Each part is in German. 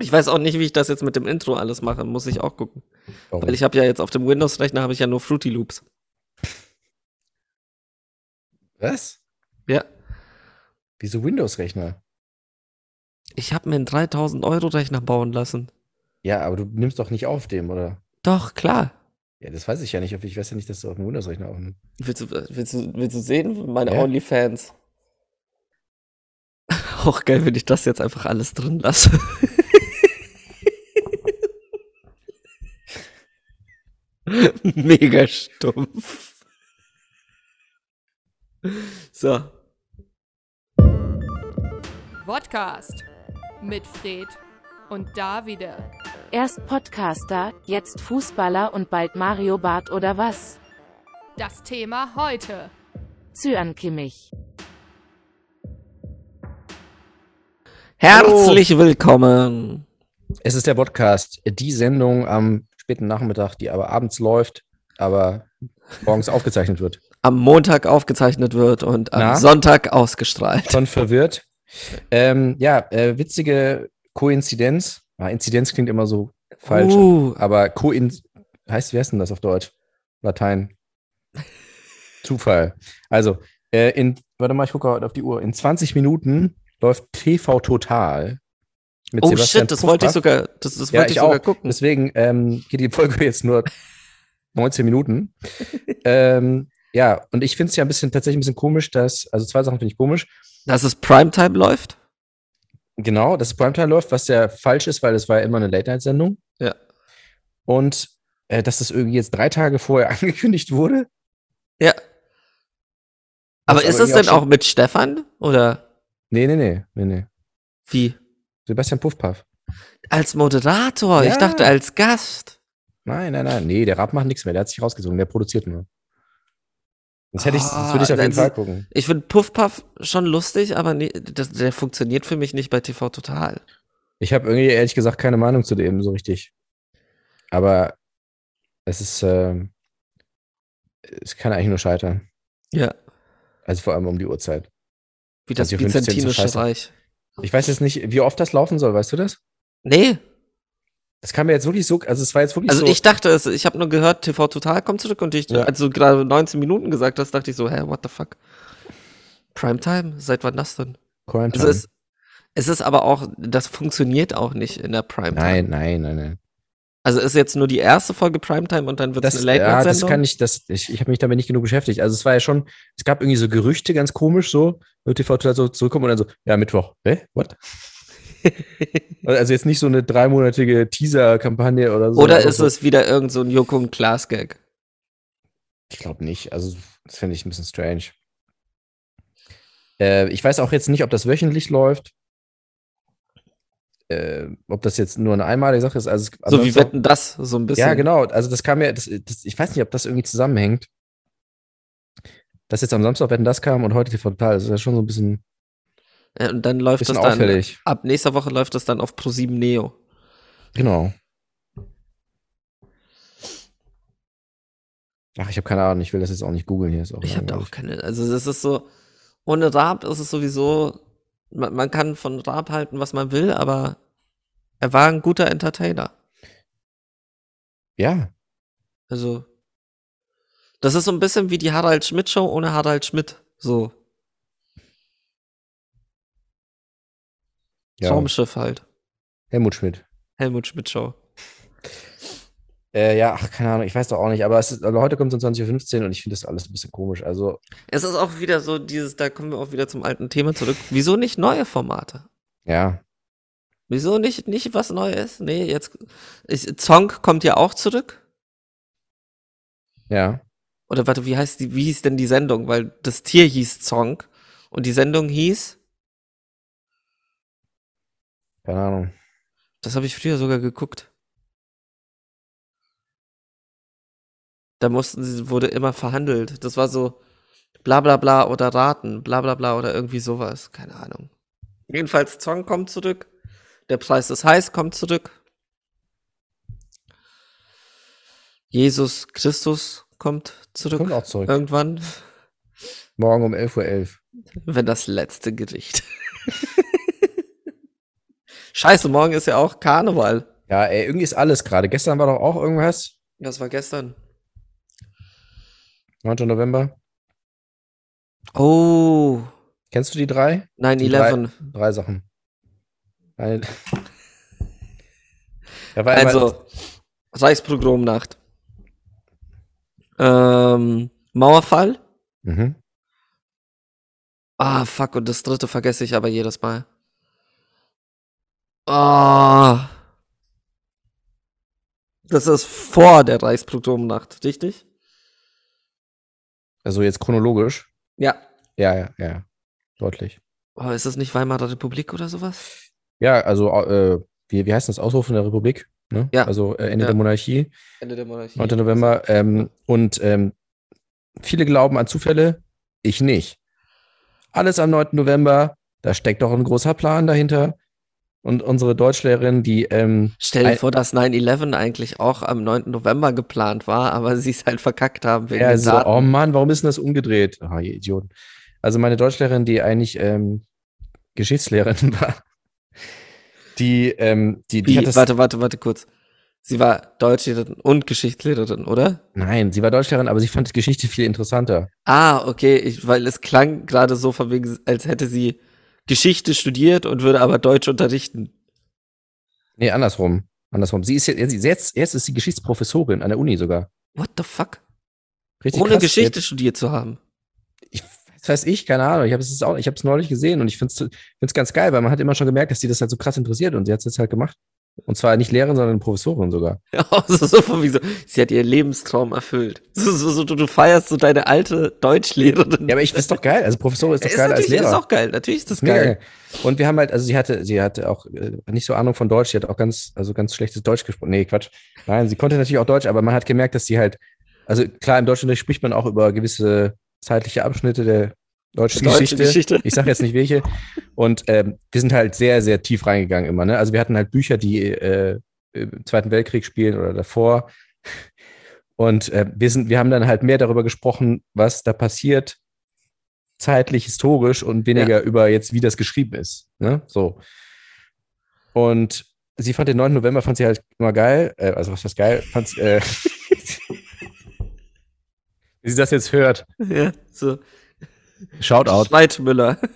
Ich weiß auch nicht, wie ich das jetzt mit dem Intro alles mache. Muss ich auch gucken. Warum? Weil ich habe ja jetzt auf dem Windows-Rechner habe ich ja nur Fruity Loops. Was? Ja. Wieso Windows-Rechner? Ich habe mir einen 3000 Euro Rechner bauen lassen. Ja, aber du nimmst doch nicht auf dem, oder? Doch, klar. Ja, das weiß ich ja nicht. Ich weiß ja nicht, dass du auf dem Windows-Rechner aufnimmst. Willst du, willst du, willst du sehen? Meine Ja. Onlyfans. Auch geil, wenn ich das jetzt einfach alles drin lasse. Mega stumpf. So. Podcast mit Fred und Davide. Erst Podcaster, jetzt Fußballer und bald Mario Bart oder was? Das Thema heute. Zyankimmich. Herzlich willkommen. Es ist der Podcast, die Sendung am späten Nachmittag, die aber abends läuft, aber morgens aufgezeichnet wird. Am Montag aufgezeichnet wird und am Na? Sonntag ausgestrahlt. Schon verwirrt. Ähm, ja, äh, witzige Koinzidenz. Ah, Inzidenz klingt immer so falsch, Uh, aber Koin heißt, wie heißt denn das auf Deutsch? Latein. Zufall. Also, äh, in, warte mal, ich gucke heute auf die Uhr. In 20 Minuten läuft TV Total. Mit oh Sebastian shit, das wollte ich sogar, das, das Ja, wollte ich, ich sogar auch. gucken. Deswegen ähm, geht die Folge jetzt nur 19 Minuten. ähm, ja, und ich finde es ja ein bisschen tatsächlich ein bisschen komisch, dass, also zwei Sachen finde ich komisch. Dass es Primetime läuft? Genau, dass Primetime läuft, was ja falsch ist, weil es war ja immer eine Late-Night-Sendung. Ja. Und äh, dass das irgendwie jetzt drei Tage vorher angekündigt wurde. Ja. Aber ist aber es irgendwie denn auch auch mit Stefan? Oder Nee, nee, nee, nee, nee. wie? Sebastian Puffpaff. Als Moderator? Ich Ja. dachte als Gast. Nein, nein, nein. Nee, der Rap macht nichts mehr. Der hat sich rausgezogen. Der produziert nur. Das hätte ich, das Ah, würde ich auf jeden Fall gucken. Ich finde Puffpuff schon lustig, aber nee, das, der funktioniert für mich nicht bei TV Total. Ich habe irgendwie ehrlich gesagt keine Meinung zu dem so richtig. Aber es ist, ähm, es kann eigentlich nur scheitern. Ja. Also vor allem um die Uhrzeit. Wie das 20.15 ist so Byzantinische. Reich. Ich weiß jetzt nicht, wie oft das laufen soll, weißt du das? Nee, Das kam mir jetzt wirklich so, also es war jetzt wirklich also so. ich dachte es, ich habe nur gehört, TV Total kommt zurück und ich, Ja. als du gerade 19 Minuten gesagt hast, dachte ich so, hä, what the fuck? Primetime? Seit wann das denn? Quarantine. Es ist, es ist aber auch, das funktioniert auch nicht in der Primetime. nein, nein, nein, nein. Also ist jetzt nur die erste Folge Primetime und dann wird es eine ja, das kann ich, das, ich, ich habe mich damit nicht genug beschäftigt. Also es war ja schon, es gab irgendwie so Gerüchte, ganz komisch so, wird TV total so zurückkommen und dann so, ja, Mittwoch. Hä? What? Also jetzt nicht so eine dreimonatige Teaser-Kampagne oder so. Oder ist so, es wieder irgend so ein Joko und Klaas Gag? Ich glaube nicht. Also, das finde ich ein bisschen strange. Äh, ich weiß auch jetzt nicht, ob das wöchentlich läuft. Äh, ob das jetzt nur eine einmalige Sache ist. Also, es- So wie wetten das so ein bisschen. Ja, genau. Also, das kam ja, das, das, ich weiß nicht, ob das irgendwie zusammenhängt. Dass jetzt am Samstag Wetten das kam und heute TV Total. Das ist ja schon so ein bisschen, Äh, Und dann läuft das dann, auffällig. ab nächster Woche läuft das dann auf Pro7 Neo. Genau. Ach, ich habe keine Ahnung. Ich will das jetzt auch nicht googeln hier. Ist auch Ich habe da auch keine, also das ist so, ohne Raab ist es sowieso, man, man kann von Raab halten, was man will, aber er war ein guter Entertainer. Ja, Also, das ist so ein bisschen wie die Harald Schmidt Show ohne Harald Schmidt. So, ja. Traumschiff halt. Helmut Schmidt. Helmut Schmidt Show. Äh, ja, ach, keine Ahnung, ich weiß doch auch nicht, aber es ist, also heute kommt es um 20.15 Uhr und ich finde das alles ein bisschen komisch. Also, Es ist auch wieder so dieses, da kommen wir auch wieder zum alten Thema zurück. Wieso nicht neue Formate? ja, Wieso nicht, nicht was Neues? Nee, jetzt, ich, Zong kommt ja auch zurück. ja. Oder warte, wie heißt die, wie hieß denn die Sendung? Weil das Tier hieß Zong und die Sendung hieß, Keine Ahnung. das habe ich früher sogar geguckt. Da mussten sie, wurde immer verhandelt. Das war so bla bla bla oder raten, bla bla bla oder irgendwie sowas. Keine Ahnung. Jedenfalls Zong kommt zurück. Der Preis ist heiß kommt zurück. Jesus Christus kommt zurück. Kommt auch zurück. Irgendwann, Morgen um 11.11 Uhr. wenn das letzte Gericht. Scheiße, morgen ist ja auch Karneval. Ja, ey, irgendwie ist alles gerade. Gestern war doch auch irgendwas. Das war gestern. 9. November. Oh, Kennst du die drei? Die 9-11. Drei Sachen. Da war einmal- Also, Reichspogromnacht. Ähm, Mauerfall. Mhm. Ah, fuck, und das dritte vergesse ich aber jedes Mal. Ah. Das ist vor der Reichspogromnacht, richtig? Also jetzt chronologisch. Ja. Ja, ja, ja. Deutlich. Oh, ist das nicht Weimarer Republik oder sowas? Ja, also, äh, wie, wie heißt das? Ausrufen der Republik? Ne? Ja. Also äh, Ende Ja. der Monarchie, Ende der Monarchie. 9. November. Ähm, und ähm, viele glauben an Zufälle, ich nicht. Alles am 9. November, da steckt doch ein großer Plan dahinter. Und unsere Deutschlehrerin, die, ähm, Stell dir vor, dass 9-11 eigentlich auch am 9. November geplant war, aber sie es halt verkackt haben wegen ja, so, Daten. oh Mann, warum ist denn das umgedreht? Ah, ihr Idioten. Also meine Deutschlehrerin, die eigentlich ähm, Geschichtslehrerin war, die, ähm, die, die Wie, das. warte, warte, warte kurz. Sie war Deutschlehrerin und Geschichtslehrerin, oder? Nein, sie war Deutschlehrerin, aber sie fand die Geschichte viel interessanter. Ah, okay, ich, weil es klang gerade so von wegen, als hätte sie Geschichte studiert und würde aber Deutsch unterrichten. Nee, andersrum. Andersrum. Sie ist jetzt, jetzt, jetzt ist sie Geschichtsprofessorin an der Uni sogar. What the fuck? Richtig Ohne krass. Geschichte studiert zu haben. Was weiß ich, keine Ahnung. Ich habe es auch, ich habe es neulich gesehen und ich finde es ganz geil, weil man hat immer schon gemerkt, dass sie das halt so krass interessiert und sie hat es jetzt halt gemacht. Und zwar nicht Lehrerin, sondern Professorin sogar. Ja, so, so wegen so, sie hat ihr Lebenstraum erfüllt. So, so, so, du, feierst so deine alte Deutschlehrerin. Ja, aber ich ist doch geil. Also Professorin ist doch geil als Lehrer. ist auch geil. Natürlich ist das Mega geil. geil. Und wir haben halt, also sie hatte, sie hatte auch äh, nicht so Ahnung von Deutsch, sie hat auch ganz, also ganz schlechtes Deutsch gesprochen. Nee, Quatsch. Nein, sie konnte natürlich auch Deutsch, aber man hat gemerkt, dass sie halt, also klar, im Deutschunterricht spricht man auch über gewisse zeitliche Abschnitte der deutschen Deutsche Geschichte. Geschichte. Ich sage jetzt nicht welche. Und ähm, wir sind halt sehr, sehr tief reingegangen immer. Ne? Also wir hatten halt Bücher, die äh, im Zweiten Weltkrieg spielen oder davor. Und äh, wir, sind, wir haben dann halt mehr darüber gesprochen, was da passiert, zeitlich, historisch und weniger über jetzt, wie das geschrieben ist. Ne? So. Und sie fand den 9. November, fand sie halt immer geil. Äh, also was was geil, fand sie, äh, wie sie das jetzt hört. Ja, so. Shoutout. Schneidmüller.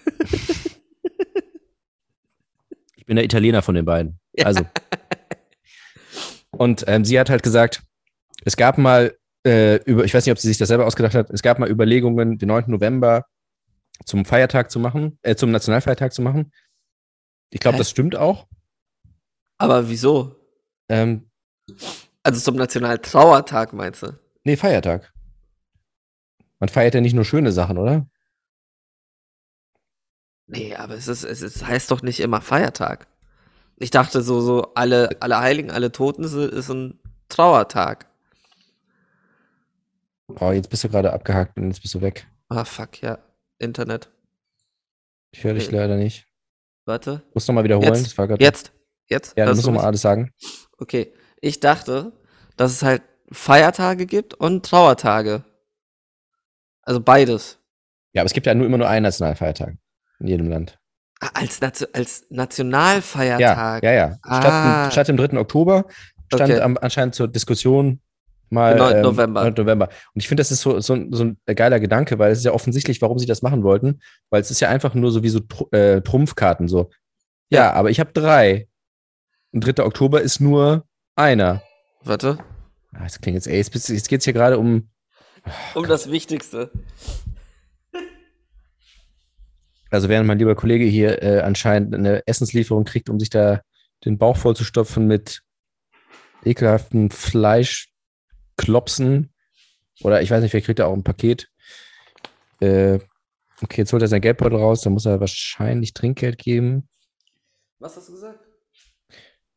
Ich bin der Italiener von den beiden. Also. Und ähm, sie hat halt gesagt, es gab mal äh, über, ich weiß nicht, ob sie sich das selber ausgedacht hat, es gab mal Überlegungen, den 9. November zum Feiertag zu machen, äh, zum Nationalfeiertag zu machen. Ich glaube, das stimmt auch. Aber wieso? Ähm, Also zum Nationaltrauertag meinst du? nee, Feiertag. Man feiert ja nicht nur schöne Sachen, oder? Nee, aber es ist, es ist, heißt doch nicht immer Feiertag. Ich dachte so, so alle, alle Heiligen, alle Toten ist, ist ein Trauertag. Oh, jetzt bist du gerade abgehakt und jetzt bist du weg. Ah, fuck, ja. Internet. Ich höre dich Okay. leider nicht. Warte. Muss noch mal wiederholen. Jetzt. Das war grad- Jetzt. Jetzt? Ja, du musst du noch mal mich? alles sagen. Okay. Ich dachte, dass es halt Feiertage gibt und Trauertage. Also beides. Ja, aber es gibt ja nur immer nur einen Nationalfeiertag in jedem Land. Ah, Als, Nation als Ja, Nationalfeiertag. ja, ja. Statt, Ah. im, statt im 3. Oktober stand Okay. am, anscheinend zur Diskussion mal Den 9. ähm, November. 9. November. Und ich finde, das ist so, so, ein- so ein geiler Gedanke, weil es ist ja offensichtlich, warum sie das machen wollten, weil es ist ja einfach nur so wie so äh, Trumpfkarten so. Ja, Ja. aber ich habe drei. Und 3. Oktober ist nur einer. Warte. Ah, Das klingt jetzt, ey, jetzt, jetzt geht's hier gerade um, Um das Wichtigste. also während mein lieber Kollege hier äh, anscheinend eine Essenslieferung kriegt, um sich da den Bauch vollzustopfen mit ekelhaften Fleischklopsen. Oder ich weiß nicht, vielleicht kriegt er auch ein Paket. Äh, okay, jetzt holt er sein Geldbeutel raus, dann muss er wahrscheinlich Trinkgeld geben. Was hast du gesagt?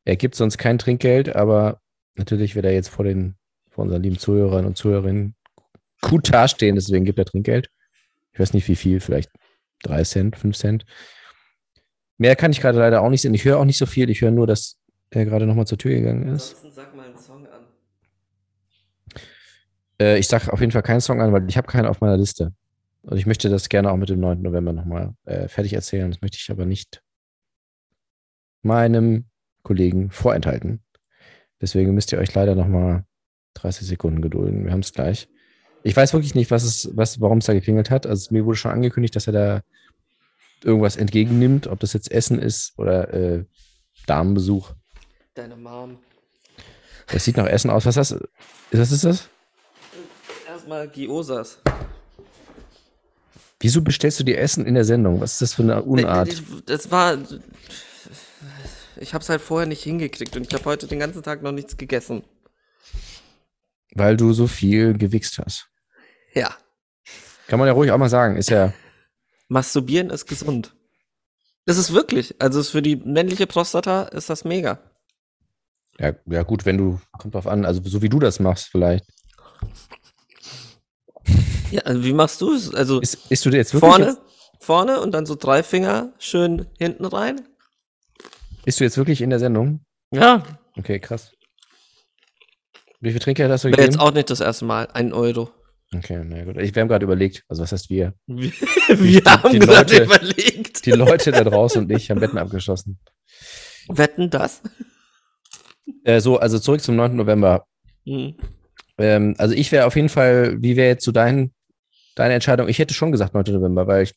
Er gibt sonst kein Trinkgeld, aber natürlich wird er jetzt vor den, vor unseren lieben Zuhörern und Zuhörerinnen gut dastehen, deswegen gibt er Trinkgeld. Ich weiß nicht wie viel, vielleicht drei Cent, fünf Cent. Mehr kann ich gerade leider auch nicht sehen. Ich höre auch nicht so viel. Ich höre nur, dass er gerade nochmal zur Tür gegangen ist. Ansonsten sag mal einen Song an. Äh, ich sage auf jeden Fall keinen Song an, weil ich habe keinen auf meiner Liste. Und ich möchte das gerne auch mit dem 9. November nochmal äh, fertig erzählen. Das möchte ich aber nicht meinem Kollegen vorenthalten. Deswegen müsst ihr euch leider nochmal 30 Sekunden gedulden. Wir haben es gleich. Ich weiß wirklich nicht, was es, was, warum es da geklingelt hat. Also mir wurde schon angekündigt, dass er da irgendwas entgegennimmt, ob das jetzt Essen ist oder äh, Damenbesuch. Deine Mom. Das sieht nach Essen aus. Was ist das? Was ist das? Erstmal Giosas. Wieso bestellst du dir Essen in der Sendung? Was ist das für eine Unart? Ich, das war. Ich hab's halt vorher nicht hingekriegt und ich habe heute den ganzen Tag noch nichts gegessen. Weil du so viel gewichst hast. Ja. Kann man ja ruhig auch mal sagen. Ist ja. Masturbieren ist gesund. Das ist wirklich. Also ist für die männliche Prostata ist das mega. Ja, ja, gut, wenn du, kommt drauf an, also so wie du das machst, vielleicht. Ja, also wie machst du es? Also Ist, isst du dir jetzt wirklich vorne, Jetzt, vorne und dann so drei Finger schön hinten rein. isst du jetzt wirklich in der Sendung? Ja, Okay, krass. Wie viel Trinkgeld hast du wäre jetzt gegeben? auch nicht das erste Mal. Ein Euro. Okay, na gut. Ich, wir haben gerade überlegt, also was heißt wir? Wir, wir haben die gerade Leute- überlegt. Die Leute da draußen und ich haben Wetten abgeschlossen. Wetten das? Äh, so, also zurück zum 9. November. Hm. Ähm, also ich wäre auf jeden Fall, wie wäre jetzt so dein, deine Entscheidung? Ich hätte schon gesagt 9. November, weil ich,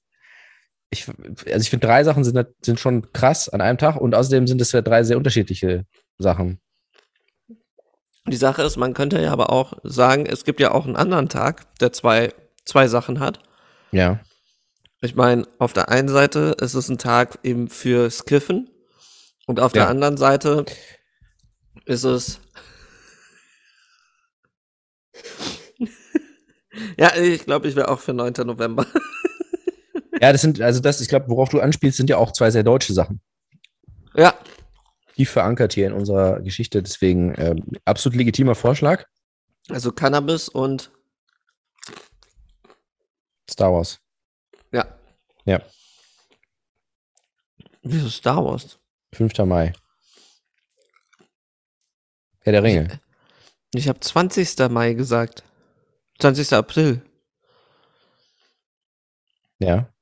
ich also ich finde, drei Sachen sind, sind schon krass an einem Tag und außerdem sind es ja drei sehr unterschiedliche Sachen. Die Sache ist, man könnte ja aber auch sagen, es gibt ja auch einen anderen Tag, der zwei, zwei Sachen hat. Ja. Ich meine, auf der einen Seite ist es ein Tag eben fürs Kiffen und auf der Ja. anderen Seite ist es. ja, ich glaube, ich wäre auch für 9. November. Ja, das sind, also das, ich glaube, worauf du anspielst, sind ja auch zwei sehr deutsche Sachen. ja, Tief verankert hier in unserer Geschichte, deswegen ähm, absolut legitimer Vorschlag. also Cannabis und Star Wars. ja. Ja. Wieso Star Wars? 5. Mai. Herr der Ringe. Ich habe 20. Mai gesagt. 20. April. Ja.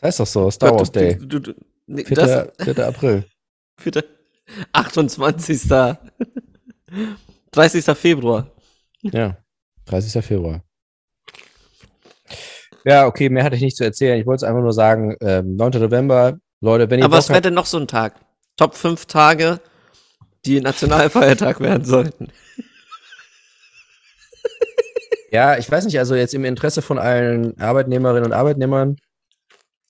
Das heißt doch so, Star Wars Du- Day. Du, du, nee, das, 4. 4. April. Bitte. 28. 30. Februar. Ja. 30. Februar. Ja, okay, mehr hatte ich nicht zu erzählen. Ich wollte es einfach nur sagen, ähm, 9. November, Leute, wenn ihr Aber Bock was wäre denn noch so ein Tag? Top 5 Tage, die Nationalfeiertag werden sollten. Ja, ich weiß nicht, also jetzt im Interesse von allen Arbeitnehmerinnen und Arbeitnehmern,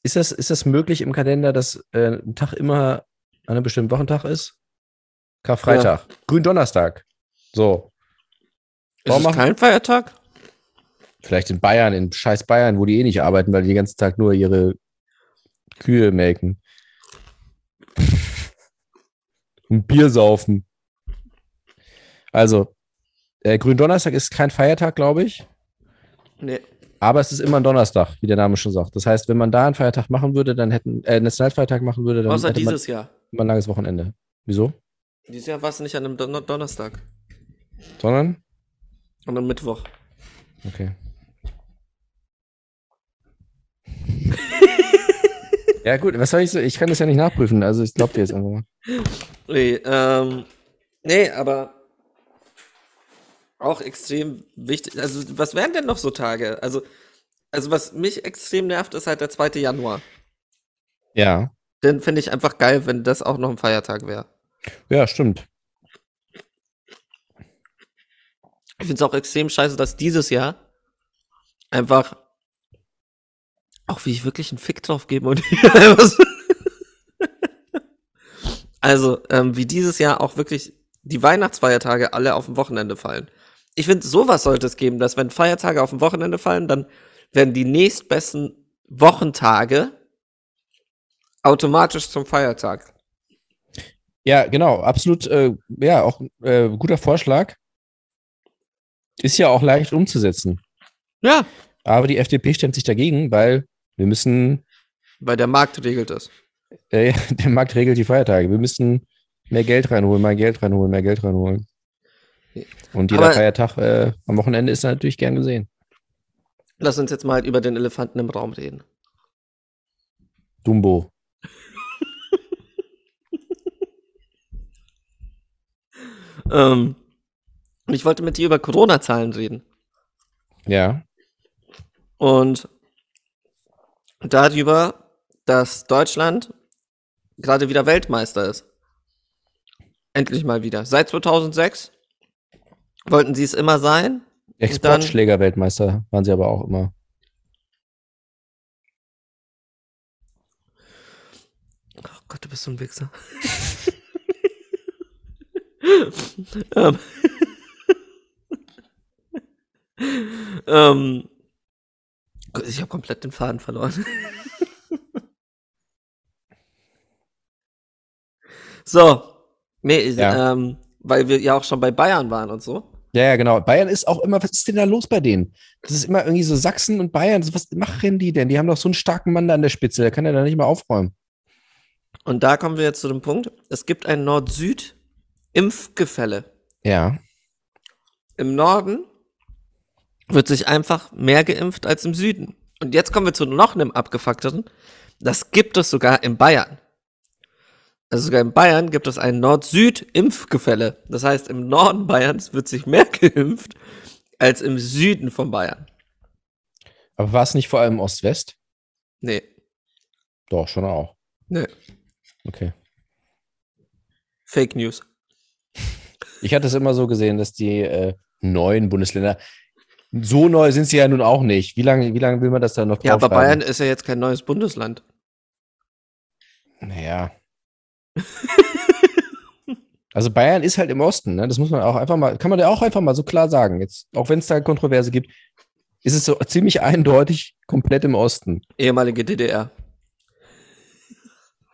ist das, ist das möglich im Kalender, dass äh, ein Tag immer an einem bestimmten Wochentag ist? Karfreitag, Gründonnerstag. So, Ist Warum es kein Feiertag? vielleicht in Bayern, in scheiß Bayern, wo die eh nicht arbeiten, weil die den ganzen Tag nur ihre Kühe melken. Und Bier saufen. Also, äh, Gründonnerstag ist kein Feiertag, glaube ich. Nee. Aber es ist immer ein Donnerstag, wie der Name schon sagt. Das heißt, wenn man da einen Feiertag machen würde, dann hätten, äh, einen Nationalfeiertag machen würde, dann Außer hätte man dieses Jahr. immer ein langes Wochenende. Wieso? Dieses Jahr war es nicht an einem Don Donnerstag, Sondern? an einem Mittwoch. Okay. ja, gut, was soll ich so? Ich kann das ja nicht nachprüfen, also ich glaube dir jetzt einfach mal. Nee, ähm, nee, aber auch extrem wichtig. Also, was wären denn noch so Tage? Also, also was mich extrem nervt, ist halt der 2. Januar. Ja. Den finde ich einfach geil, wenn das auch noch ein Feiertag wäre. Ja, stimmt. Ich finde es auch extrem scheiße, dass dieses Jahr einfach auch wie ich wirklich einen Fick drauf gebe und also ähm, wie dieses Jahr auch wirklich die Weihnachtsfeiertage alle auf dem Wochenende fallen. Ich finde, sowas sollte es geben, dass wenn Feiertage auf dem Wochenende fallen, dann werden die nächstbesten Wochentage automatisch zum Feiertag. Ja, genau, absolut, äh, ja, auch äh, guter Vorschlag. Ist ja auch leicht umzusetzen. Ja, Aber die FDP stemmt sich dagegen, weil wir müssen, weil der Markt regelt es. äh, der Markt regelt die Feiertage. Wir müssen mehr Geld reinholen, mehr Geld reinholen, mehr Geld reinholen. Und jeder Aber- Feiertag äh, am Wochenende ist natürlich gern gesehen. Lass uns jetzt mal über den Elefanten im Raum reden. Dumbo. Ähm, ich wollte mit dir über Corona-Zahlen reden. Ja. Und darüber, dass Deutschland gerade wieder Weltmeister ist. Endlich mal wieder. Seit 2006 wollten sie es immer sein. Exportschläger-Weltmeister waren sie aber auch immer. Oh Gott, du bist so ein Wichser. ähm, ähm, ich habe komplett den Faden verloren. so, nee, Ja. ähm, weil wir ja auch schon bei Bayern waren und so. Ja, ja, genau. Bayern ist auch immer, was ist denn da los bei denen? Das ist immer irgendwie so Sachsen und Bayern. Was machen die denn? Die haben doch so einen starken Mann da an der Spitze, der kann ja da nicht mal aufräumen. Und da kommen wir jetzt zu dem Punkt, es gibt ein Nord-Süd-Impfgefälle. Ja. Im Norden wird sich einfach mehr geimpft als im Süden. Und jetzt kommen wir zu noch einem abgefuckteren. Das gibt es sogar in Bayern. Also sogar in Bayern gibt es ein Nord-Süd-Impfgefälle. Das heißt, im Norden Bayerns wird sich mehr geimpft als im Süden von Bayern. Aber war es nicht vor allem Ost-West? Nee, Doch, schon auch. nee. Okay. Fake News. Ich hatte es immer so gesehen, dass die äh, neuen Bundesländer, so neu sind sie ja nun auch nicht. Wie lange, wie lange will man das dann noch Ja, aber? Bayern ist ja jetzt kein neues Bundesland. Naja. Also Bayern ist halt im Osten, ne? Das muss man auch einfach mal, kann man ja auch einfach mal so klar sagen. Jetzt, auch wenn es da Kontroverse gibt, ist es so ziemlich eindeutig komplett im Osten. Ehemalige DDR.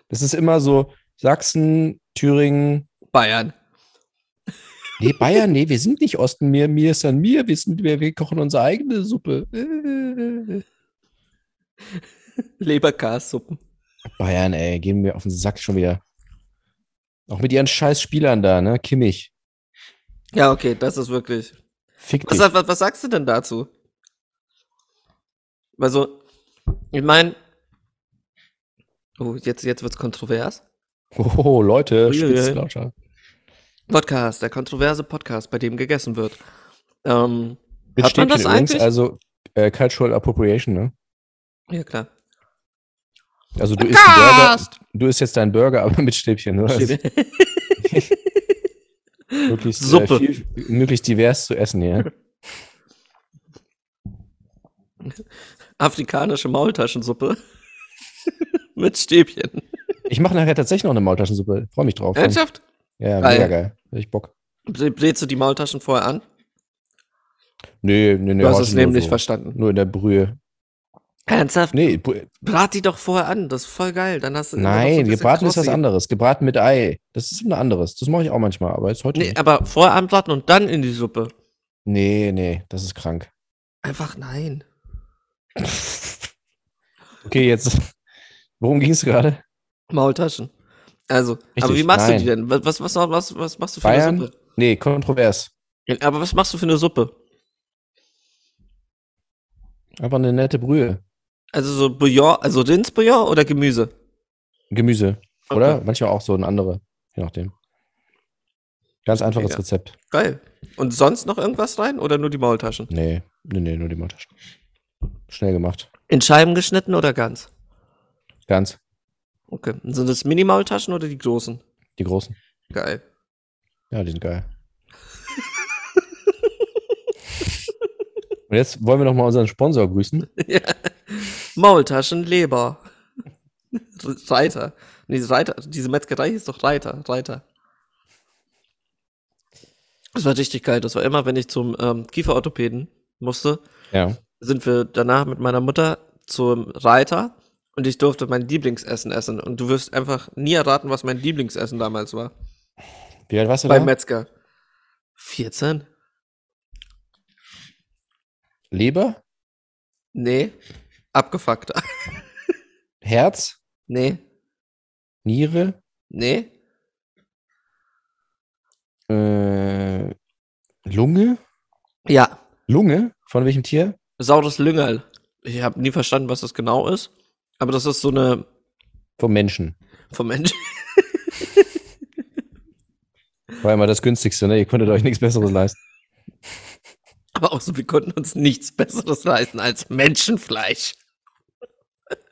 Das ist immer so Sachsen, Thüringen. Bayern. Nee, Bayern, nee, wir sind nicht Osten. Mir, mir ist dann mir. Wir, sind, wir, wir kochen unsere eigene Suppe. Leberkassuppen. Bayern, ey, gehen mir auf den Sack schon wieder. Auch mit ihren scheiß Spielern da, ne? Kimmich. Ja, okay, das ist wirklich. Fick Was, dich. was, was sagst du denn dazu? Also, ich meine. Oh, jetzt, jetzt wird's kontrovers. Oh, Leute, Uiuiui. spitz lauter. Podcast, der kontroverse Podcast, bei dem gegessen wird. Ähm, Hat man das übrigens, eigentlich? also äh, Cultural Appropriation, ne? ja, klar. Also du isst Burger, du isst jetzt deinen Burger, aber mit Stäbchen, oder? Möglichst, Suppe. Äh, viel, möglichst divers zu essen, ja. Afrikanische Maultaschensuppe. Mit Stäbchen. Ich mache nachher tatsächlich noch eine Maultaschensuppe. Freue mich drauf. Ernsthaft? Ja, Geil. mega geil. Hab ich Bock. Blähst du die Maultaschen vorher an? Nee, nee, nee. du hast es nämlich so. verstanden. Nur in der Brühe. Ernsthaft? Nee, Brat die doch vorher an, das ist voll geil. Dann hast du so nein, bisschen gebraten ist was anderes. Gebraten mit Ei. Das ist ein anderes. Das mache ich auch manchmal, aber jetzt heute Nee, nicht. aber vorher anbraten und dann in die Suppe. Nee, nee, das ist krank. Einfach nein. Okay, jetzt. Worum ging es gerade? Maultaschen. Also, aber Richtig, wie machst du nein. die denn? Was, was, was, was, machst du für Bayern? eine Suppe? Nee, kontrovers. Aber was machst du für eine Suppe? Einfach eine nette Brühe. Also so Bouillon, also Rindsbouillon oder Gemüse? Gemüse. Oder? Okay. Manchmal auch so ein andere. Je nachdem. Ganz einfaches ja. Rezept. Geil. Und sonst noch irgendwas rein oder nur die Maultaschen? Nee, nee, nee, nur die Maultaschen. Schnell gemacht. In Scheiben geschnitten oder ganz? Ganz. Okay. Sind das Mini-Maultaschen oder die großen? Die großen. Geil. Ja, die sind geil. Und jetzt wollen wir noch mal unseren Sponsor grüßen. ja. Maultaschen, Leber. Reiter. Nee, Reiter. Diese Metzgerei hieß doch Reiter. Reiter. Das war richtig geil. Das war immer, wenn ich zum ähm, Kieferorthopäden musste, Ja. sind wir danach mit meiner Mutter zum Reiter und ich durfte mein Lieblingsessen essen. Und du wirst einfach nie erraten, was mein Lieblingsessen damals war. Wie alt warst du Beim da? Metzger. 14? Leber? Nee. Abgefuckter. Herz? Nee. Niere? Nee. Äh, Lunge? Ja. Lunge? Von welchem Tier? Saurus Lüngerl. Ich habe nie verstanden, was das genau ist. Aber das ist so eine Vom Menschen. vom Menschen. War immer das günstigste, ne? Ihr konntet euch nichts Besseres leisten. Aber auch so, wir konnten uns nichts Besseres leisten als Menschenfleisch.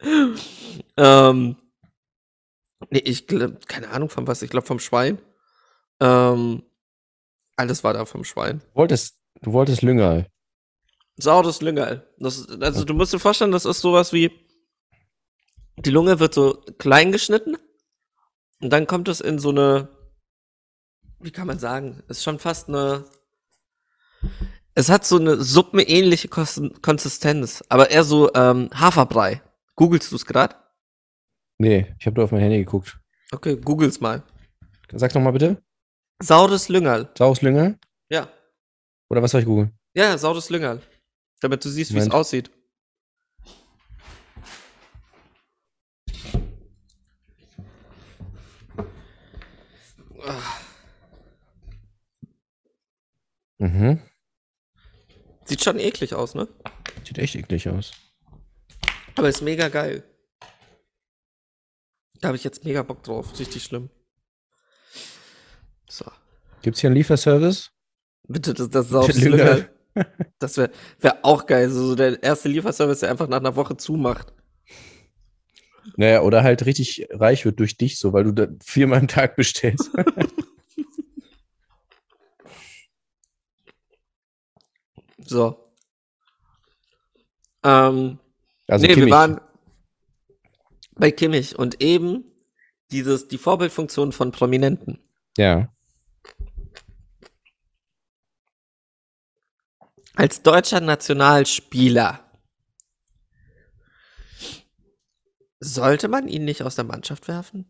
ähm, nee, ich glaub, keine Ahnung von was, ich glaube vom Schwein. Ähm, alles war da vom Schwein. Du wolltest, du wolltest Lüngerl. Saures Lüngerl. Das, also du musst dir vorstellen, das ist sowas wie, die Lunge wird so klein geschnitten und dann kommt es in so eine, wie kann man sagen, ist schon fast eine, es hat so eine suppenähnliche Konsistenz, aber eher so ähm, Haferbrei. Googlest du es gerade? Nee, ich habe nur auf mein Handy geguckt. Okay, googel's mal. Sag's noch mal bitte. Saures Lüngerl. Saures Lüngerl? Ja. Oder was soll ich googeln? Ja, saures Lüngerl. Damit du siehst, wie es aussieht. Mhm. Sieht schon eklig aus, ne? Sieht echt eklig aus. Aber ist mega geil. Da habe ich jetzt mega Bock drauf. Richtig schlimm. So. Gibt's hier einen Lieferservice? Bitte, das, das saures Lüngerl. Lüngerl. Das wäre wär auch geil. So so der erste Lieferservice, der einfach nach einer Woche zumacht. Naja, oder halt richtig reich wird durch dich, so, weil du da viermal am Tag bestellst. So. Ähm, Also nee, Kimmich. wir waren bei Kimmich und eben dieses, die Vorbildfunktion von Prominenten. ja. Als deutscher Nationalspieler sollte man ihn nicht aus der Mannschaft werfen?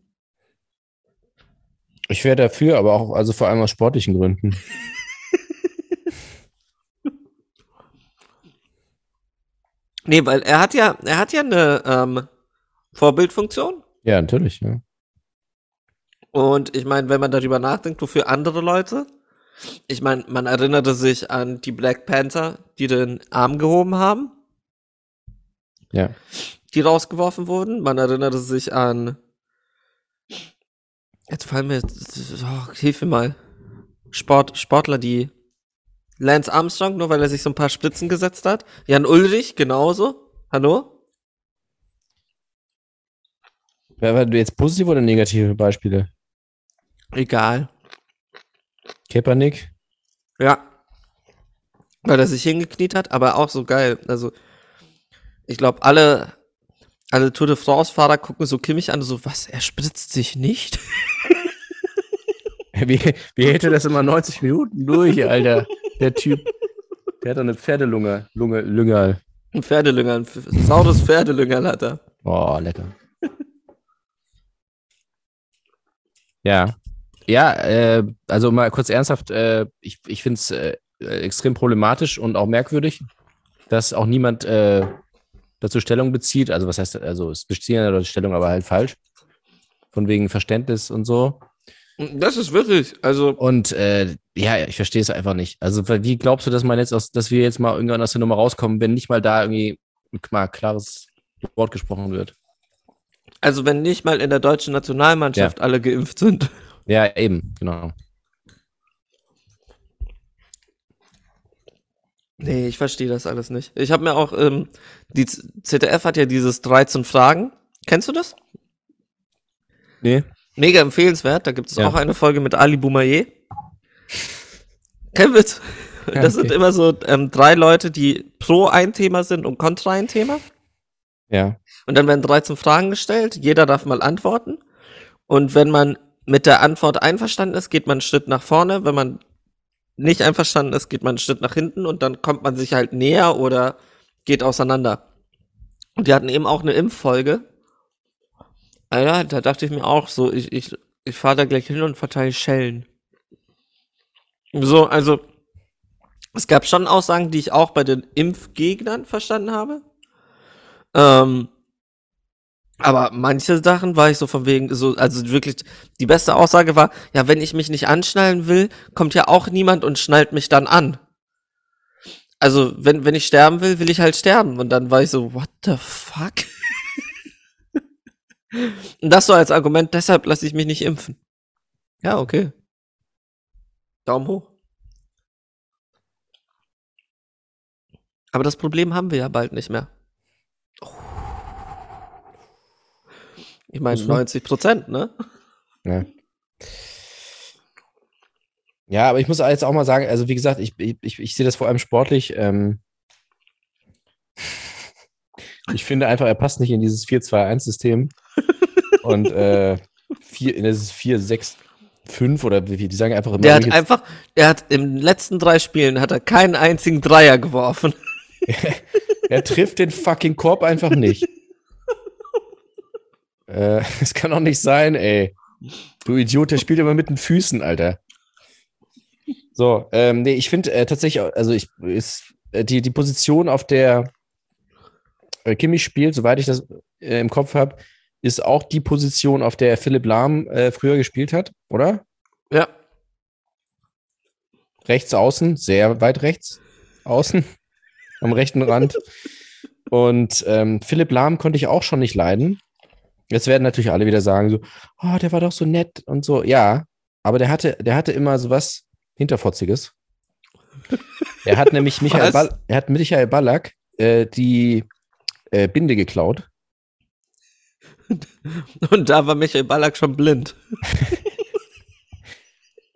Ich wäre dafür, aber auch, also vor allem aus sportlichen Gründen. Nee, weil er hat ja, er hat ja eine ähm, Vorbildfunktion. Ja, natürlich, ja. Und ich meine, wenn man darüber nachdenkt, wofür andere Leute, ich meine, man erinnerte sich an die Black Panther, die den Arm gehoben haben, Ja. die rausgeworfen wurden. Man erinnerte sich an, jetzt fallen mir, oh, hilf mir mal, Sport, Sportler, die Lance Armstrong, nur weil er sich so ein paar Spritzen gesetzt hat. Jan Ulrich, genauso. Hallo? Ja, aber jetzt positive oder negative Beispiele? Egal. Kaepernick? Ja. Weil er sich hingekniet hat, aber auch so geil. Also, ich glaube, alle, alle Tour de France-Fahrer gucken so Kimmich an, so, was, er spritzt sich nicht? Wie, wie hält er das immer 90 Minuten durch, Alter? Der Typ. Der hat eine Pferdelunge. Lunge, Lüngerl. Ein Pferdelünger, ein saures Pferdelünger hat er. Oh, lecker. ja. Ja, äh, also mal kurz ernsthaft, äh, ich, ich finde es äh, extrem problematisch und auch merkwürdig, dass auch niemand äh, dazu Stellung bezieht. Also was heißt, also es beziehen ja Stellung, aber halt falsch. Von wegen Verständnis und so. Das ist wirklich, also, Und äh, ja, ich verstehe es einfach nicht. Also wie glaubst du, dass man jetzt aus, dass wir jetzt mal irgendwann aus der Nummer rauskommen, wenn nicht mal da irgendwie mal klares Wort gesprochen wird? also wenn nicht mal in der deutschen Nationalmannschaft alle geimpft sind. Ja, eben, genau. Nee, ich verstehe das alles nicht. Ich habe mir auch, ähm, die ZDF hat ja dieses 13 Fragen. Kennst du das? Nee. Mega empfehlenswert. Da gibt es Ja. auch eine Folge mit Ali Boumaier. Kein Witz. Ja, Das sind okay. immer so ähm, drei Leute, die pro ein Thema sind und kontra ein Thema. Ja. Und dann werden 13 Fragen gestellt. Jeder darf mal antworten. Und wenn man mit der Antwort einverstanden ist, geht man einen Schritt nach vorne. Wenn man nicht einverstanden ist, geht man einen Schritt nach hinten und dann kommt man sich halt näher oder geht auseinander. Und die hatten eben auch eine Impffolge. Alter, da dachte ich mir auch so, ich, ich, ich fahre da gleich hin und verteile Schellen. So, also, es gab schon Aussagen, die ich auch bei den Impfgegnern verstanden habe. Ähm, aber manche Sachen war ich so von wegen, so, also wirklich, die beste Aussage war, ja, wenn ich mich nicht anschnallen will, kommt ja auch niemand und schnallt mich dann an. Also, wenn, wenn ich sterben will, will ich halt sterben. Und dann war ich so, what the fuck? Und das so als Argument, deshalb lasse ich mich nicht impfen. Ja, okay. Daumen hoch. Aber das Problem haben wir ja bald nicht mehr. Ich meine, Wieso? 90 Prozent, ne? Ja. Ja, aber ich muss jetzt auch mal sagen, also wie gesagt, ich, ich, ich sehe das vor allem sportlich. Ähm, ich finde einfach, er passt nicht in dieses 4-2-1-System. Und äh, vier, in dieses 4-6-5 oder wie, die sagen einfach immer. Der hat einfach, er hat in den letzten drei Spielen hat er keinen einzigen Dreier geworfen. Er trifft den fucking Korb einfach nicht. äh, das kann doch nicht sein, ey. Du Idiot, der spielt immer mit den Füßen, Alter. So, ähm, nee, ich finde äh, tatsächlich, also ich ist äh, die, die Position, auf der Kimmich spielt, soweit ich das äh, im Kopf habe, ist auch die Position, auf der Philipp Lahm äh, früher gespielt hat, oder? Ja. rechts außen, sehr weit rechts außen, am rechten Rand. Und ähm, Philipp Lahm konnte ich auch schon nicht leiden. Jetzt werden natürlich alle wieder sagen, so, oh, der war doch so nett und so. Ja, aber der hatte, der hatte immer so was Hinterfotziges. Er hat nämlich Michael? Ball, er hat Michael Ballack äh, die äh, Binde geklaut. Und da war Michael Ballack schon blind.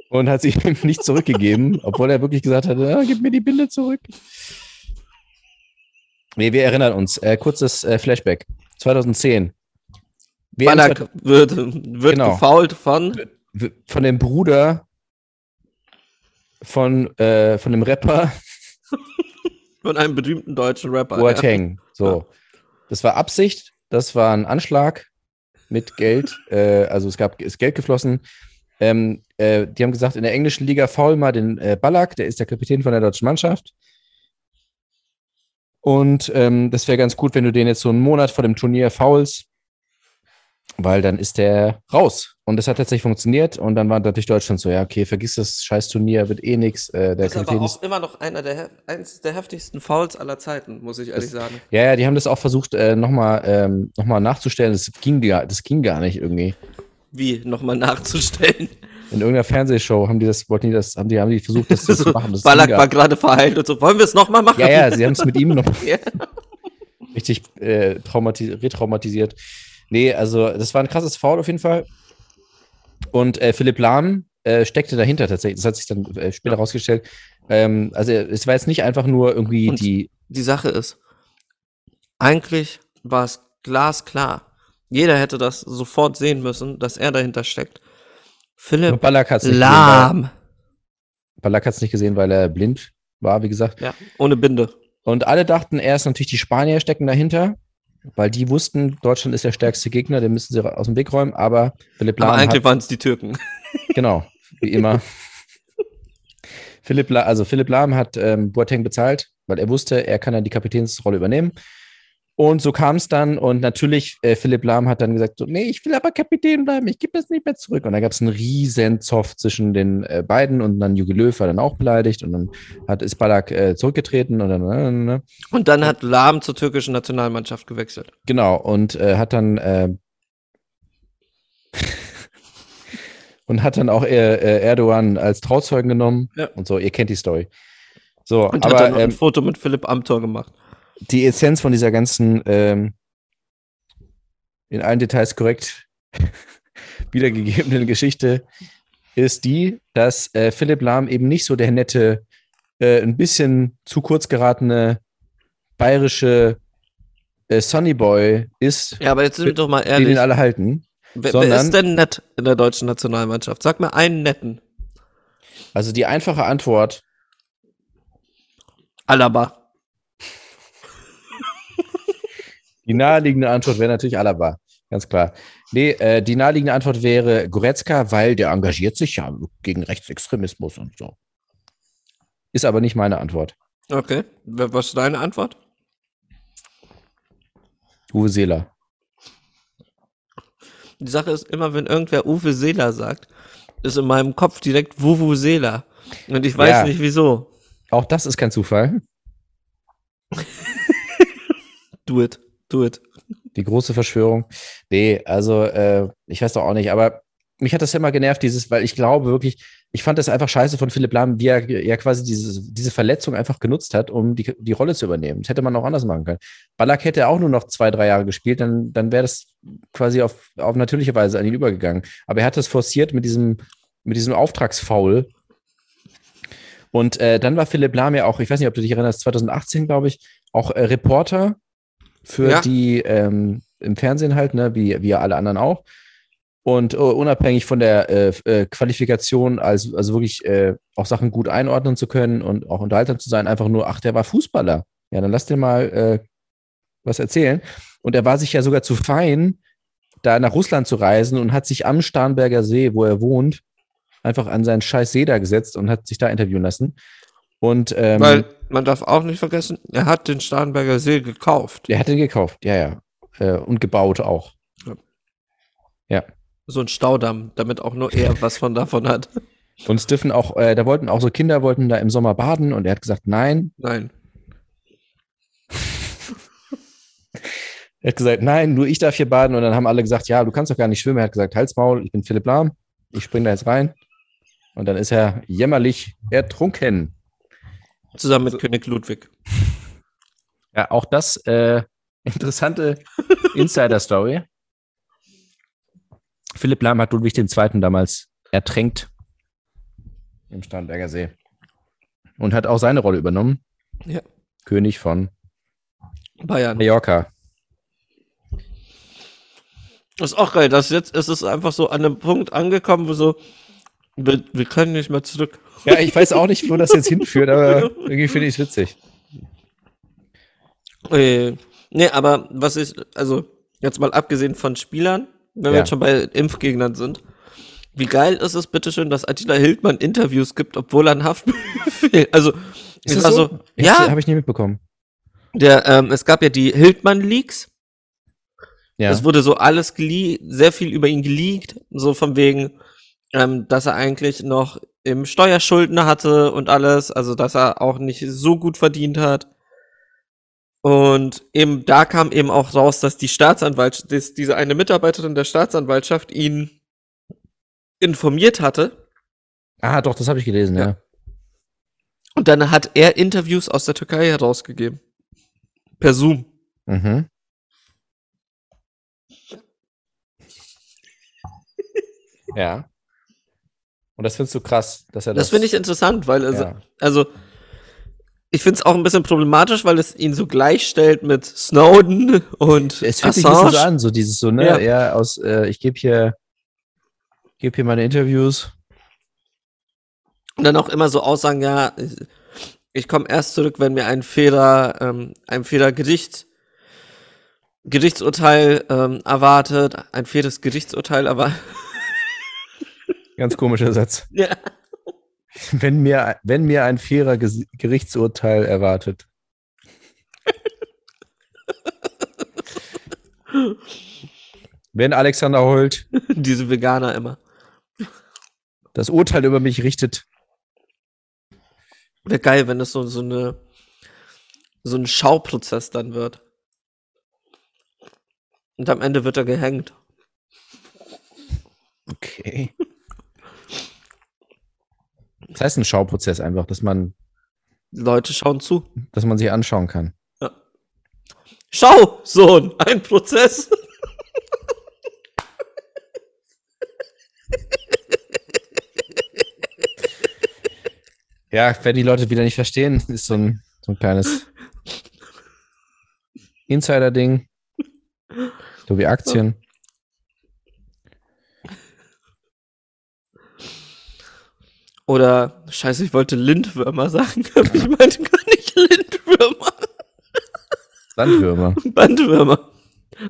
und hat sie ihm nicht zurückgegeben, obwohl er wirklich gesagt hat, ah, gib mir die Binde zurück. Nee, wir erinnern uns. Äh, kurzes äh, Flashback. 2010. WM Ballack wird, wird Genau. gefoult von, von dem Bruder von, äh, von dem Rapper von einem berühmten deutschen Rapper. Boateng. So. Das war Absicht, das war ein Anschlag mit Geld. Äh, also es gab ist Geld geflossen. Ähm, äh, die haben gesagt, in der englischen Liga faul mal den äh, Ballack, der ist der Kapitän von der deutschen Mannschaft. Und ähm, das wäre ganz gut, wenn du den jetzt so einen Monat vor dem Turnier faulst, weil dann ist der raus. Und das hat tatsächlich funktioniert. Und dann war natürlich Deutschland so, ja, okay, vergiss das scheiß Turnier, wird eh nix. Äh, der Das ist aber ist auch immer noch einer der, eins der heftigsten Fouls aller Zeiten, muss ich ehrlich sagen. Ja, ja, die haben das auch versucht, äh, nochmal ähm, noch mal nachzustellen. Das ging, gar, das ging gar nicht irgendwie. Wie, nochmal nachzustellen. In irgendeiner Fernsehshow haben die das, wollten die das, haben die, haben die versucht, das, das zu machen. Das Ballack ging war gerade verheilt und so. Wollen wir es nochmal machen? ja, ja, sie haben es mit ihm noch richtig äh, traumati retraumatisiert. Nee, also das war ein krasses Foul auf jeden Fall. Und äh, Philipp Lahm äh, steckte dahinter tatsächlich. Das hat sich dann äh, später rausgestellt. Ähm, also es war jetzt nicht einfach nur irgendwie Und- die, Die Sache ist, eigentlich war es glasklar. Jeder hätte das sofort sehen müssen, dass er dahinter steckt. Philipp Ballack hat es gesehen, Lahm. Ballack hat's nicht gesehen, weil er blind war, wie gesagt. Ja, ohne Binde. Und alle dachten erst natürlich, die Spanier stecken dahinter, weil die wussten, Deutschland ist der stärkste Gegner, den müssen sie aus dem Weg räumen. Aber Philipp Aber Lahm eigentlich hat, waren es die Türken. genau, wie immer. Philipp, La, also Philipp Lahm hat ähm, Boateng bezahlt, weil er wusste, er kann dann die Kapitänsrolle übernehmen. Und so kam es dann und natürlich, äh, Philipp Lahm hat dann gesagt, so, nee, ich will aber Kapitän bleiben, ich gebe das nicht mehr zurück. Und da gab es einen riesen Zoff zwischen den äh, beiden und dann Jogi Löw war dann auch beleidigt und dann hat ist Ballack äh, zurückgetreten und dann, äh. Und dann hat Lahm zur türkischen Nationalmannschaft gewechselt. Genau, und äh, hat dann äh, und hat dann auch äh, Erdogan als Trauzeugen genommen Ja. und so, ihr kennt die Story. So, Und hat dann aber noch ein ähm, Foto mit Philipp Amthor gemacht. Die Essenz von dieser ganzen ähm, in allen Details korrekt wiedergegebenen Geschichte ist die, dass äh, Philipp Lahm eben nicht so der nette, äh, ein bisschen zu kurz geratene bayerische äh, Sonny Boy ist, Ja, aber jetzt sind wir doch mal den ihn ehrlich. alle halten. Wer, wer ist denn nett in der deutschen Nationalmannschaft? Sag mir einen netten. Also die einfache Antwort, Alaba. Die naheliegende Antwort wäre natürlich Alaba, ganz klar. Nee, äh, die naheliegende Antwort wäre Goretzka, weil der engagiert sich ja gegen Rechtsextremismus und so. Ist aber nicht meine Antwort. Okay. Was ist deine Antwort? Uwe Seeler. Die Sache ist immer, wenn irgendwer Uwe Seeler sagt, ist in meinem Kopf direkt Wuvu Seeler. Und ich weiß Ja. nicht wieso. Auch das ist kein Zufall. Do it. Do it. Die große Verschwörung. Nee, also äh, ich weiß doch auch nicht, aber mich hat das immer genervt, dieses, weil ich glaube wirklich, ich fand das einfach scheiße von Philipp Lahm, wie er ja quasi diese, diese Verletzung einfach genutzt hat, um die, die Rolle zu übernehmen. Das hätte man auch anders machen können. Ballack hätte auch nur noch zwei, drei Jahre gespielt, dann, dann wäre das quasi auf, auf natürliche Weise an ihn übergegangen. Aber er hat das forciert mit diesem, mit diesem Auftragsfaul. Und äh, dann war Philipp Lahm ja auch, ich weiß nicht, ob du dich erinnerst, 2018, glaube ich, auch äh, Reporter für Ja. die ähm, im Fernsehen halt, ne, wie, wie alle anderen auch. Und uh, unabhängig von der äh, äh, Qualifikation, also, also wirklich äh, auch Sachen gut einordnen zu können und auch unterhaltsam zu sein, einfach nur, ach, der war Fußballer. Ja, dann lass dir mal äh, was erzählen. Und er war sich ja sogar zu fein, da nach Russland zu reisen und hat sich am Starnberger See, wo er wohnt, einfach an seinen scheiß See da gesetzt und hat sich da interviewen lassen. Und ähm, Weil man darf auch nicht vergessen, er hat den Starnberger See gekauft. er hat den gekauft, ja, ja. Äh, und gebaut auch. So ein Staudamm, damit auch nur er was von davon hat. Und es dürfen auch, äh, da wollten auch so Kinder wollten da im Sommer baden und er hat gesagt, nein. Nein. Er hat gesagt, nein, nur ich darf hier baden. Und dann haben alle gesagt, ja, du kannst doch gar nicht schwimmen. Er hat gesagt, halt's Maul, ich bin Philipp Lahm, ich spring da jetzt rein. Und dann ist er jämmerlich ertrunken. Zusammen mit König Ludwig. Ja, auch das äh, interessante Insider-Story. Philipp Lahm hat Ludwig II. damals ertränkt im Starnberger See. Und hat auch seine Rolle übernommen. Ja. König von Bayern. Mallorca. Das ist auch geil, dass jetzt ist es einfach so an einem Punkt angekommen, wo so, wir, wir können nicht mehr zurück. Ja, ich weiß auch nicht, wo das jetzt hinführt, aber irgendwie finde ich es witzig. Äh, nee, aber was ich, also jetzt mal abgesehen von Spielern, wenn wir Ja. jetzt schon bei Impfgegnern sind, wie geil ist es bitteschön, dass Attila Hildmann Interviews gibt, obwohl er einen Haftbefehl, also Ist das war so? Ich ja, Habe ich nie mitbekommen. der, ähm, es gab ja die Hildmann-Leaks, Ja. Es wurde so alles gele sehr viel über ihn geleakt, so von wegen, ähm, dass er eigentlich noch im Steuerschulden hatte und alles, also dass er auch nicht so gut verdient hat. Und eben da kam eben auch raus, dass die Staatsanwaltschaft, dass diese eine Mitarbeiterin der Staatsanwaltschaft ihn informiert hatte. ah, doch, das habe ich gelesen, ja. Ja. Und dann hat er Interviews aus der Türkei herausgegeben. Per Zoom. Mhm. ja. Und das findest du krass, dass er das. Das finde ich interessant, weil also, Ja. also ich finde es auch ein bisschen problematisch, weil es ihn so gleichstellt mit Snowden und Es fühlt sich ein bisschen so Assange. an, so dieses so, ne? Ja. Ja, aus, äh, ich gebe hier, gebe hier meine Interviews. Und dann auch immer so Aussagen, ja, ich, komme erst zurück, wenn mir ein fairer, ähm, ein fairer Gericht, Gerichtsurteil ähm, erwartet, ein faires Gerichtsurteil erwartet. Ganz komischer Satz. ja. Wenn mir, wenn mir ein fairer Gerichtsurteil erwartet. wenn Alexander Holt Diese Veganer immer. das Urteil über mich richtet, Wäre geil, wenn das so, so eine, so ein Schauprozess dann wird. Und am Ende wird er gehängt. okay. Das heißt ein Schauprozess einfach, dass man, Leute schauen zu. dass man sich anschauen kann. Schau, Sohn, ein Prozess. Ja, wenn die Leute wieder nicht verstehen, ist so ein, so ein kleines Insider-Ding. So wie Aktien. Oder, scheiße, ich wollte Lindwürmer sagen, aber ich meinte gar nicht Lindwürmer. Sandwürmer. Bandwürmer.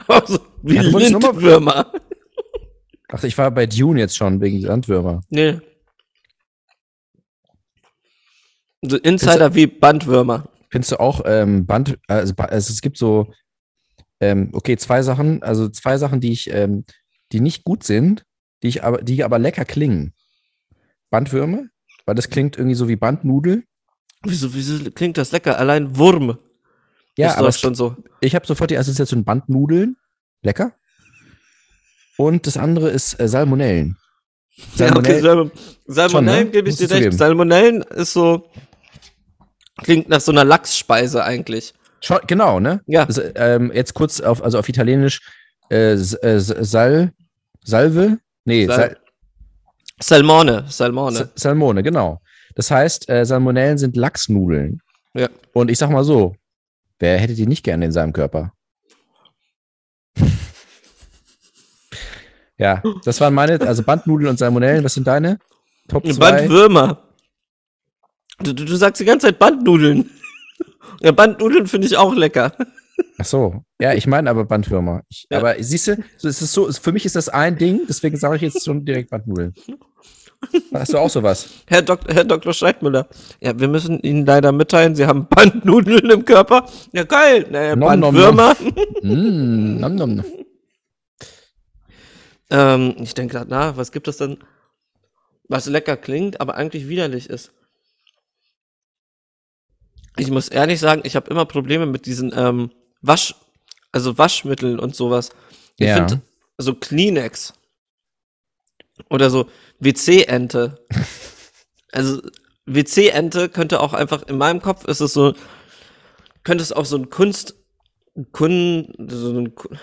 Also, wie Ja, Lindwürmer. Ach, ich war bei Dune jetzt schon wegen Sandwürmer. Nee. So Insider wie Bandwürmer. Findest du auch ähm, Band, also, also es gibt so, ähm, okay, zwei Sachen, also zwei Sachen, die ich, ähm, die nicht gut sind, die ich aber, die aber lecker klingen. Bandwürmer, weil das klingt irgendwie so wie Bandnudel. Wieso, wieso klingt das lecker? Allein Wurm. Ja, ist aber es, schon so. ich habe sofort die Assoziation Bandnudeln. Lecker. Und das andere ist äh, Salmonellen. Ja, okay, Salmonellen. Salm Salmonellen ne? gebe ich dir recht. zugeben. Salmonellen ist so. Klingt nach so einer Lachsspeise eigentlich. Schon, genau, ne? Ja. Also, ähm, jetzt kurz auf, also auf Italienisch äh, äh, Sal, Salve? Nee, Sal, Salmone. Salmone. Sa- Salmone, genau. Das heißt, äh, Salmonellen sind Lachsnudeln. Ja. Und ich sag mal so, wer hätte die nicht gerne in seinem Körper? ja, das waren meine, also Bandnudeln und Salmonellen, was sind deine? Top 2? Bandwürmer. Du, du, du sagst die ganze Zeit Bandnudeln. Ja, Bandnudeln finde ich auch lecker. Ach so. Ja, ich meine aber Bandwürmer. Ich, Ja. Aber siehst du, so ist es so, für mich ist das ein Ding, deswegen sage ich jetzt schon direkt Bandnudeln. Hast du auch sowas? Herr, Dok Herr Dr. Scheidmüller. Ja, wir müssen Ihnen leider mitteilen, Sie haben Bandnudeln im Körper. Ja, geil. Naja, Nom, nom, Bandwürmer. Mm, nom, nom, nom. Ähm, ich denke gerade nach, was gibt es denn, was lecker klingt, aber eigentlich widerlich ist? Ich muss ehrlich sagen, ich habe immer Probleme mit diesen ähm, Wasch, also Waschmitteln und sowas. Ich Ja. finde, so Kleenex oder so WC-Ente. also WC-Ente könnte auch einfach, in meinem Kopf ist es so, könnte es auch so ein Kunst, Kun, so ein,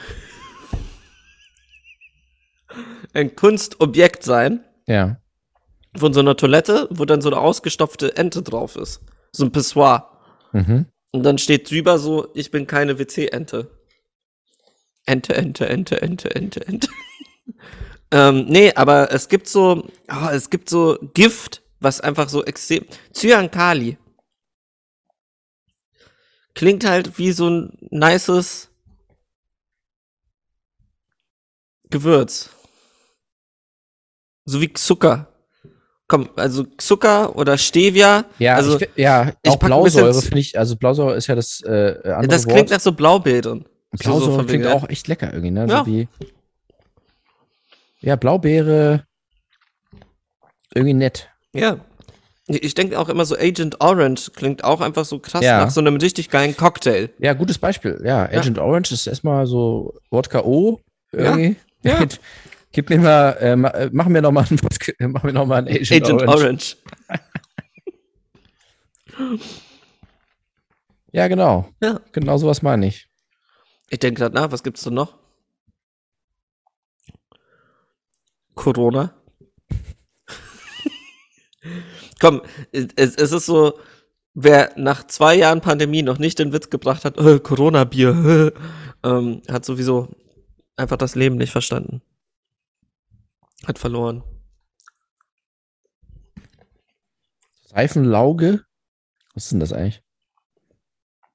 ein Kunstobjekt sein Ja. von so einer Toilette, wo dann so eine ausgestopfte Ente drauf ist. So ein Pissoir. Mhm. Und dann steht drüber so, ich bin keine WC-Ente. Ente, Ente, Ente, Ente, Ente, Ente. Ähm, nee, aber es gibt so, oh, es gibt so Gift, was einfach so extrem, Cyankali. Klingt halt wie so ein nices Gewürz. So wie Zucker. Komm, also Zucker oder Stevia. Ja, also ich, ja ich auch Blausäure finde ich, also Blausäure ist ja das äh, andere das Wort. klingt nach so Blaubeeren. So- so Blausäure von klingt auch echt lecker irgendwie, ne? Ja. So wie, ja, Blaubeere, irgendwie nett. Ja. Ich denke auch immer so Agent Orange klingt auch einfach so krass Ja. nach so einem richtig geilen Cocktail. Ja, gutes Beispiel. Ja, Agent Orange ist erstmal so Wodka O irgendwie. Ja. Gib- Gib mir mal, äh, äh, mach mir noch mal einen Wodka, mach mir noch mal einen Agent, Agent Orange. Orange. Ja, genau. Ja. Genau sowas meine ich. Ich denke gerade nach, was gibt's denn noch? Corona. Komm, es, es ist so, wer nach zwei Jahren Pandemie noch nicht den Witz gebracht hat, äh, Corona-Bier, ähm, hat sowieso einfach das Leben nicht verstanden. Hat verloren. Seifenlauge? Was ist denn das eigentlich?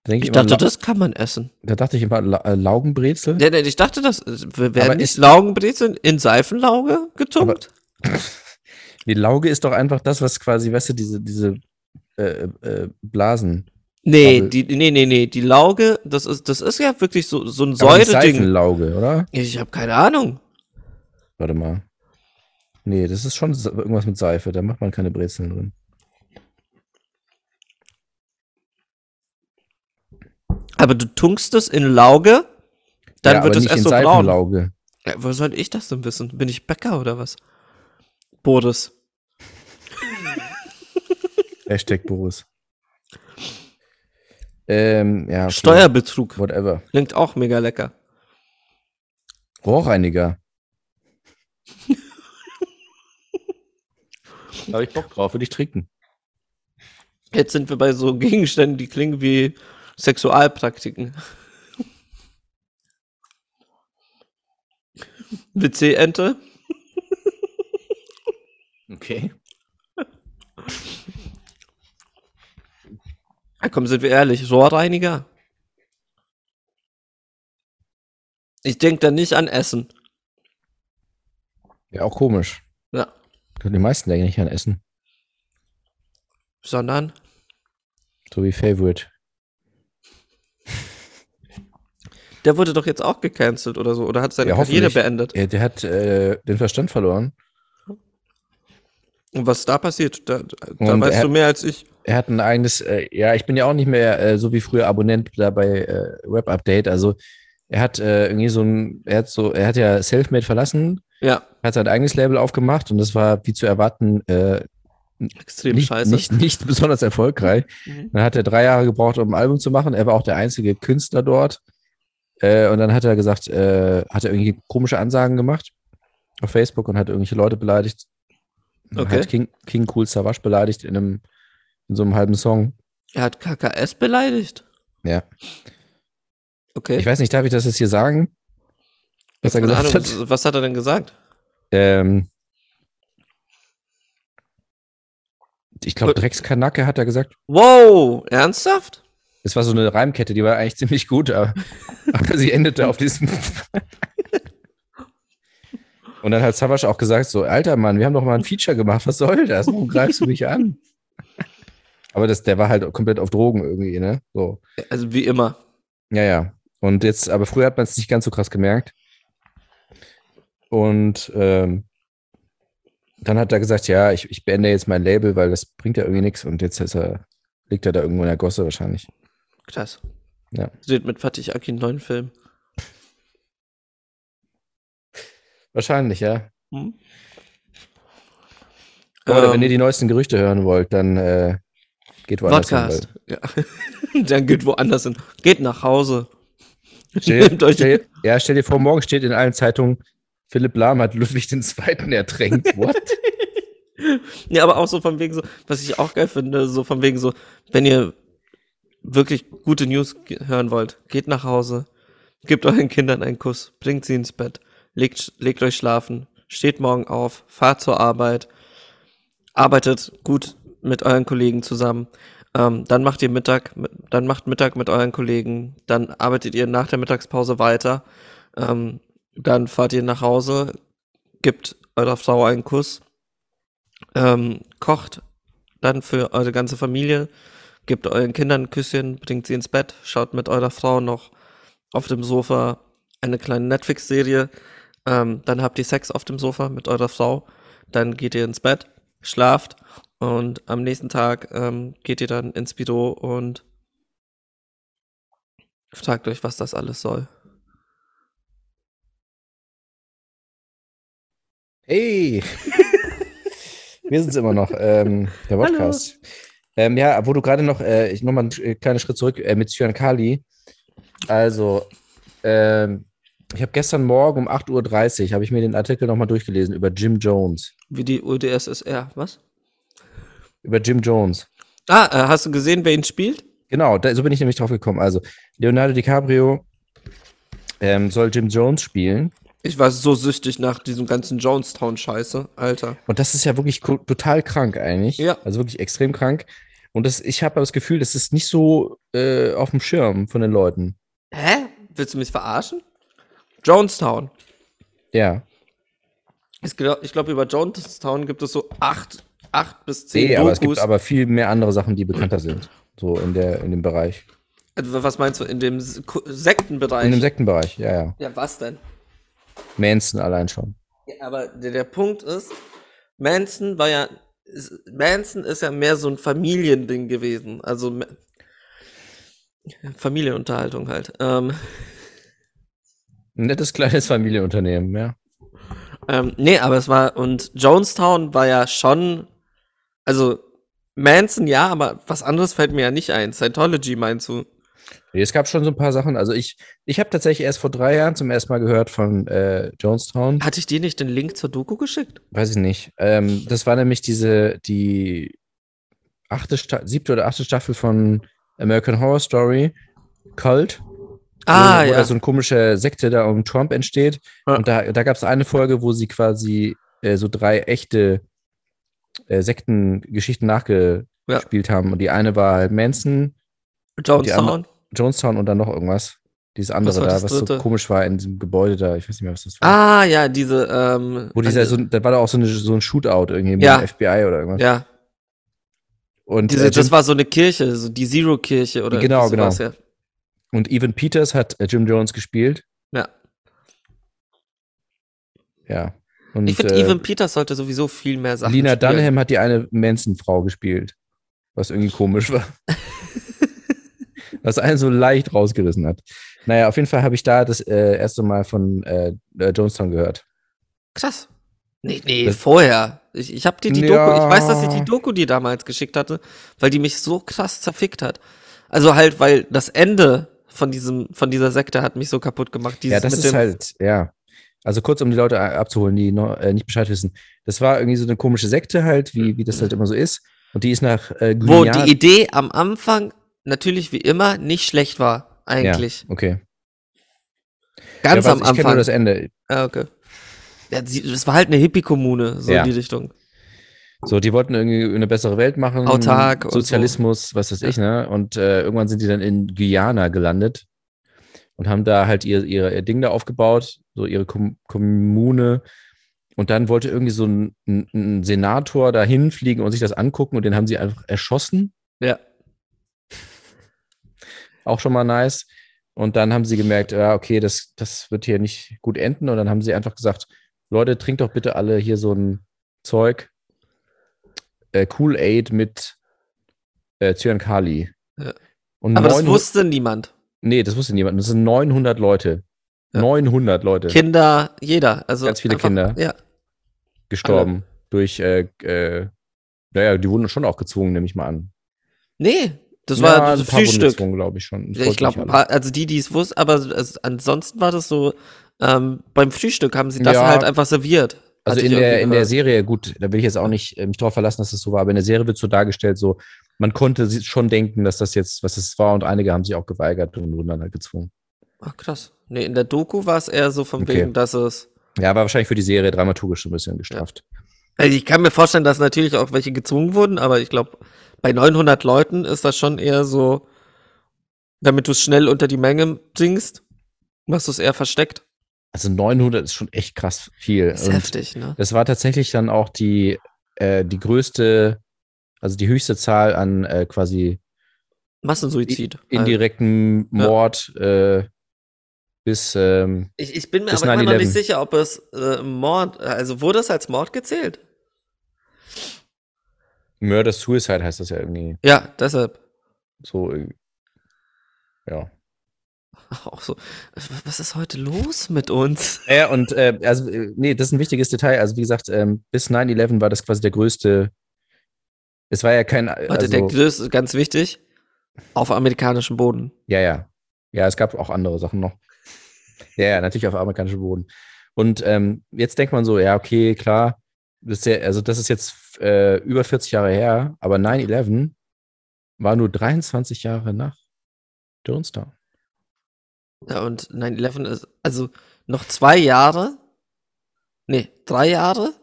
Ich immer, dachte, das kann man essen. da dachte ich immer La äh, Laugenbrezel. Nee, nee, ich dachte, das äh, werden Aber nicht Laugenbrezeln in Seifenlauge getunkt. Die Lauge ist doch einfach das, was quasi, weißt du, diese, diese äh, äh, Blasen. nee, die, nee, nee, nee, die Lauge, das ist, das ist ja wirklich so, so ein Säureding. Seifenlauge, oder? Ich habe keine Ahnung. Warte mal. Nee, das ist schon irgendwas mit Seife. Da macht man keine Brezeln drin. Aber du tunkst es in Lauge, dann ja, wird es erst in so braun. Seifenlauge. Ja, wo soll ich das denn wissen? Bin ich Bäcker oder was? Boris. Hashtag Boris. Ähm, ja. okay. Steuerbetrug. Whatever. Klingt auch mega lecker. Rohrreiniger. da habe ich Bock drauf, würde ich trinken. Jetzt sind wir bei so Gegenständen, die klingen wie Sexualpraktiken. WC-Ente? Okay. Ja, komm, sind wir ehrlich. Rohrreiniger? Ich denke da nicht an Essen. Ja, auch komisch. Ja. Die meisten denken nicht an Essen. Sondern So wie Favorite. Der wurde doch jetzt auch gecancelt oder so. Oder hat seine Ja, Karriere beendet. Ja, der hat äh, den Verstand verloren. Und was da passiert, da, da weißt du mehr als ich. Er hat ein eigenes, äh, ja, ich bin ja auch nicht mehr äh, so wie früher Abonnent da bei äh, Web Update. Also er hat äh, irgendwie so ein, er hat so, er hat ja Selfmade verlassen, Ja, hat sein eigenes Label aufgemacht und das war wie zu erwarten äh, extrem nicht, scheiße. nicht, nicht besonders erfolgreich. Mhm. Dann hat er drei Jahre gebraucht, um ein Album zu machen. Er war auch der einzige Künstler dort. Äh, und dann hat er gesagt, äh, hat er irgendwie komische Ansagen gemacht auf Facebook und hat irgendwelche Leute beleidigt. Okay. Hat King, King Cool Savage beleidigt in, einem, in so einem halben Song. Er hat KKS beleidigt. Ja. Okay. Ich weiß nicht, darf ich das jetzt hier sagen? Was er gesagt Ahnung, hat? Was hat er denn gesagt? Ähm, ich glaube, Dreckskanacke hat er gesagt. Wow, ernsthaft? Das war so eine Reimkette, die war eigentlich ziemlich gut, aber, aber sie endete auf diesem. Und dann hat Savage auch gesagt: So, alter Mann, wir haben doch mal ein Feature gemacht, was soll das? Warum greifst du mich an? Aber das, der war halt komplett auf Drogen irgendwie, ne? So. Also wie immer. Ja, ja. Und jetzt, aber früher hat man es nicht ganz so krass gemerkt. Und ähm, dann hat er gesagt, ja, ich, ich beende jetzt mein Label, weil das bringt ja irgendwie nichts. Und jetzt er, liegt er da irgendwo in der Gosse wahrscheinlich. Krass. Ja. Steht mit Fatih Akin einen neuen Film. Wahrscheinlich, ja. Hm? Oder Ähm, wenn ihr die neuesten Gerüchte hören wollt, dann äh, geht woanders hin, Podcast. Ja. Dann geht woanders hin. Geht nach Hause. Stell, stell, ja, stell dir vor, morgen steht in allen Zeitungen, Philipp Lahm hat Ludwig II. ertränkt. What? Ja, aber auch so von wegen so, was ich auch geil finde, so von wegen so, wenn ihr wirklich gute News hören wollt, geht nach Hause, gebt euren Kindern einen Kuss, bringt sie ins Bett, legt, legt euch schlafen, steht morgen auf, fahrt zur Arbeit, arbeitet gut mit euren Kollegen zusammen, ähm, dann macht ihr Mittag, mit- dann macht Mittag mit euren Kollegen, dann arbeitet ihr nach der Mittagspause weiter, ähm, dann fahrt ihr nach Hause, gibt eurer Frau einen Kuss, ähm, kocht dann für eure ganze Familie, gebt euren Kindern ein Küsschen, bringt sie ins Bett, schaut mit eurer Frau noch auf dem Sofa eine kleine Netflix-Serie, ähm, dann habt ihr Sex auf dem Sofa mit eurer Frau, dann geht ihr ins Bett, schlaft und am nächsten Tag ähm, geht ihr dann ins Büro und fragt euch, was das alles soll. Hey! Wir sind es immer noch, ähm, der Podcast. Ähm, ja, wo du gerade noch, äh, ich nochmal einen äh, kleinen Schritt zurück äh, mit Cyan Kali. Also, ähm, ich habe gestern Morgen um 8.30 Uhr, habe ich mir den Artikel nochmal durchgelesen über Jim Jones. Wie die UdSSR, was? Über Jim Jones. Ah, äh, hast du gesehen, wer ihn spielt? Genau, da, so bin ich nämlich drauf gekommen. Also, Leonardo DiCaprio ähm, soll Jim Jones spielen. Ich war so süchtig nach diesem ganzen Jonestown-Scheiße, Alter. Und das ist ja wirklich total krank eigentlich. Ja. Also wirklich extrem krank. Und das, ich habe das Gefühl, das ist nicht so äh, auf dem Schirm von den Leuten. Hä? Willst du mich verarschen? Jonestown. Ja. Ich glaube, glaub, über Jonestown gibt es so acht, acht bis zehn Nee, aber es gibt Dokus. aber viel mehr andere Sachen, die bekannter sind. So in, der, in dem Bereich. Also, was meinst du, in dem Sektenbereich? In dem Sektenbereich, ja, ja. ja, was denn? Manson allein schon. Ja, aber der, der Punkt ist, Manson war ja, Manson ist ja mehr so ein Familiending gewesen. Also, Familienunterhaltung halt. Ähm, Ein nettes kleines Familienunternehmen, ja. Ähm, nee, aber es war, und Jonestown war ja schon, also Manson ja, aber was anderes fällt mir ja nicht ein. Scientology meinst du? Nee, Es gab schon so ein paar Sachen. Also ich, ich habe tatsächlich erst vor drei Jahren zum ersten Mal gehört von äh, Jonestown. Hatte ich dir nicht den Link zur Doku geschickt? Weiß ich nicht. Ähm, das war nämlich diese, die achte, Sta siebte oder achte Staffel von American Horror Story, Cult. Ah, wo, wo ja. da so eine komische Sekte da um Trump entsteht. Ja. Und da, da gab es eine Folge, wo sie quasi äh, so drei echte äh, Sektengeschichten nachgespielt haben. Und die eine war halt Manson, Jonestown. Jonestown und dann noch irgendwas. Dieses andere da, was so dritte? komisch war in diesem Gebäude da. Ich weiß nicht mehr, was das war. Ah, ja, diese, ähm. Wo dieser, also- so, da war da auch so, eine, so ein Shootout irgendwie mit Ja. dem FBI oder irgendwas. ja, Und, diese, äh, das war so eine Kirche, so die Zero-Kirche oder Genau, genau. und Evan Peters hat äh, Jim Jones gespielt. Ja. Ja. Und, Ich finde, äh, Evan Peters sollte sowieso viel mehr Sachen Lina spielen. Dunham hat die eine Manson-Frau gespielt, was irgendwie komisch war. was einen so leicht rausgerissen hat. Naja, auf jeden Fall habe ich da das äh, erste Mal von äh, äh, Jonestown gehört. Krass. Nee, nee, Das- vorher. Ich, ich habe dir die Ja. Doku, ich weiß, dass ich die Doku dir damals geschickt hatte, weil die mich so krass zerfickt hat. Also halt, weil das Ende von diesem, von dieser Sekte hat mich so kaputt gemacht. Ja, das mit ist dem, halt, ja. Also kurz, um die Leute a- abzuholen, die noch, äh, nicht Bescheid wissen. Das war irgendwie so eine komische Sekte halt, wie, wie das halt immer so ist. Und die ist nach äh, wo Guyana- die Idee am Anfang natürlich wie immer nicht schlecht war, eigentlich. Ja, okay. Ganz ja, am was- Ich kenne nur Anfang. das Ende. Ah, okay. Ja, das war halt eine Hippie-Kommune, so Ja. in die Richtung. So, die wollten irgendwie eine bessere Welt machen. Autark und so. Sozialismus, was weiß ich, ne? Und äh, irgendwann sind die dann in Guyana gelandet und haben da halt ihr, ihr, ihr Ding da aufgebaut, so ihre Kom Kommune. Und dann wollte irgendwie so ein, ein, ein Senator da hinfliegen und sich das angucken und den haben sie einfach erschossen. Ja. Auch schon mal nice. Und dann haben sie gemerkt, ja, okay, das, das wird hier nicht gut enden. Und dann haben sie einfach gesagt, Leute, trinkt doch bitte alle hier so ein Zeug. Äh, Kool-Aid mit äh, Cyankali. Ja. Und Aber das 900 wusste niemand. Nee, das wusste niemand. Das sind 900 Leute. Ja. 900 Leute Kinder, jeder. Also Ganz viele Kinder. Ja. gestorben. Durch, äh, äh, naja, die wurden schon auch gezwungen, nehme ich mal an. Nee, das Ja, war also das ein paar wurden Frühstück. glaube ich schon. Das Ja, ich glaube, also die, die es wussten, aber es, ansonsten war das so, ähm, beim Frühstück haben sie das Ja. halt einfach serviert. Also in der, in der. Serie, gut, da will ich jetzt auch nicht äh, mich drauf verlassen, dass das so war, aber in der Serie wird so dargestellt, so, man konnte schon denken, dass das jetzt, was es war, und einige haben sich auch geweigert und wurden dann halt gezwungen. Ach, krass. Nee, in der Doku war es eher so von Okay. wegen, dass es. Ja, war wahrscheinlich für die Serie dramaturgisch so ein bisschen gestrafft. Also ich kann mir vorstellen, dass natürlich auch welche gezwungen wurden, aber ich glaube, bei 900 Leuten ist das schon eher so, damit du es schnell unter die Menge bringst, machst du es eher versteckt. Also 900 ist schon echt krass viel. Das ist Und heftig, ne? Das war tatsächlich dann auch die, äh, die größte, also die höchste Zahl an äh, quasi Massensuizid. halt. indirekten Mord äh, bis, ähm, Ich, ich bin mir aber immer noch nicht 9/11. sicher, ob es äh, Mord, also wurde es als Mord gezählt? Murder Suicide heißt das ja irgendwie Ja, deshalb. so. äh, Ja. Auch so. Was ist heute los mit uns? Ja, und äh, also, äh, nee, das ist ein wichtiges Detail. Also, wie gesagt, ähm, bis 9-11 war das quasi der größte. Es war ja kein. Warte, Also, der größte, ganz wichtig, auf amerikanischem Boden. Ja, ja. Ja, es gab auch andere Sachen noch. Ja, ja, natürlich auf amerikanischem Boden. Und ähm, jetzt denkt man so, ja, okay, klar, das ist ja, also das ist jetzt äh, über 40 Jahre her, aber 9-11 war nur 23 Jahre nach Jonestown. Ja, und 9-11 ist, also noch zwei Jahre, nee, drei Jahre,